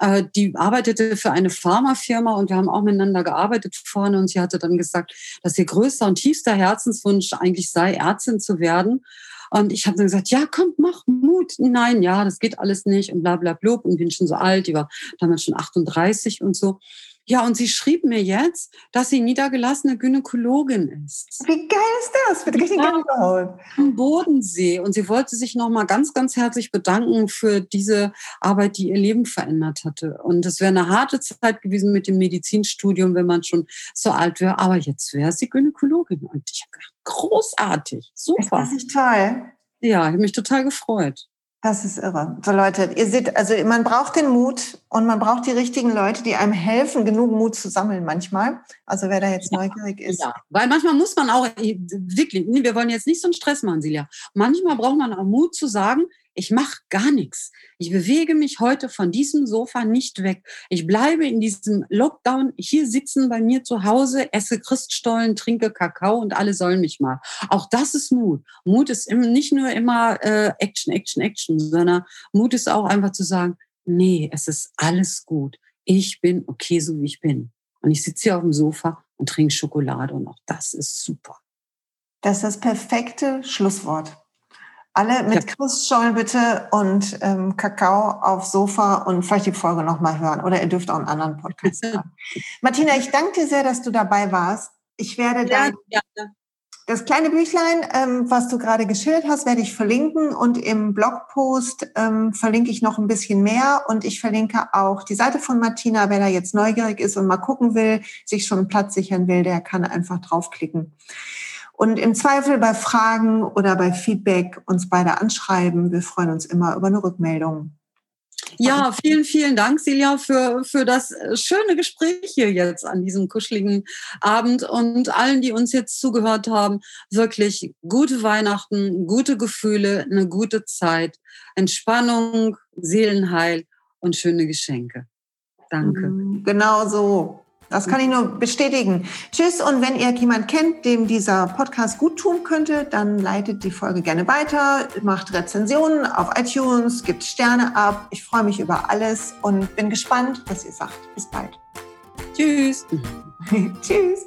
S2: äh, die arbeitete für eine Pharmafirma und wir haben auch miteinander gearbeitet vorne und sie hatte dann gesagt, dass ihr größter und tiefster Herzenswunsch eigentlich sei, Ärztin zu werden. Und ich habe dann gesagt, ja, komm, mach Mut. Nein, ja, das geht alles nicht und bla bla blub und bin schon so alt, die war damals schon 38 und so. Ja, und sie schrieb mir jetzt, dass sie niedergelassene Gynäkologin ist.
S1: Wie geil ist das? Mit richtig ja, Gänsehaut.
S2: Am Bodensee. Und sie wollte sich nochmal ganz, ganz herzlich bedanken für diese Arbeit, die ihr Leben verändert hatte. Und es wäre eine harte Zeit gewesen mit dem Medizinstudium, wenn man schon so alt wäre. Aber jetzt wäre sie Gynäkologin. Und ich habe gedacht, großartig, super.
S1: Das ist nicht toll.
S2: Ja, ich habe mich total gefreut.
S1: Das ist irre. So Leute, ihr seht, also man braucht den Mut und man braucht die richtigen Leute, die einem helfen, genug Mut zu sammeln manchmal. Also wer da jetzt ja, neugierig ist. Ja,
S2: weil manchmal muss man auch wirklich, wir wollen jetzt nicht so einen Stress machen, Silja. Manchmal braucht man auch Mut zu sagen, ich mache gar nichts. Ich bewege mich heute von diesem Sofa nicht weg. Ich bleibe in diesem Lockdown hier sitzen bei mir zu Hause, esse Christstollen, trinke Kakao und alle sollen mich mal. Auch das ist Mut. Mut ist nicht nur immer äh, Action, Action, Action, sondern Mut ist auch einfach zu sagen, nee, es ist alles gut. Ich bin okay, so wie ich bin. Und ich sitze hier auf dem Sofa und trinke Schokolade und auch das ist super.
S1: Das ist das perfekte Schlusswort. Alle mit ja. Christstollen bitte und ähm, Kakao aufs Sofa und vielleicht die Folge nochmal hören. Oder ihr dürft auch einen anderen Podcast <laughs> hören. Martina, ich danke dir sehr, dass du dabei warst. Ich werde ja, dein, ja. das kleine Büchlein, ähm, was du gerade geschildert hast, werde ich verlinken und im Blogpost ähm, verlinke ich noch ein bisschen mehr und ich verlinke auch die Seite von Martina, wer da jetzt neugierig ist und mal gucken will, sich schon einen Platz sichern will, der kann einfach draufklicken. Und im Zweifel bei Fragen oder bei Feedback uns beide anschreiben. Wir freuen uns immer über eine Rückmeldung.
S2: Ja, vielen, vielen Dank, Silja, für, für das schöne Gespräch hier jetzt an diesem kuscheligen Abend und allen, die uns jetzt zugehört haben. Wirklich gute Weihnachten, gute Gefühle, eine gute Zeit, Entspannung, Seelenheil und schöne Geschenke. Danke.
S1: Genau so.
S3: Das kann ich nur bestätigen. Tschüss und wenn ihr jemand kennt, dem dieser Podcast gut tun könnte, dann leitet die Folge gerne weiter, macht Rezensionen auf iTunes, gibt Sterne ab. Ich freue mich über alles und bin gespannt, was ihr sagt. Bis bald.
S2: Tschüss. <laughs>
S3: Tschüss.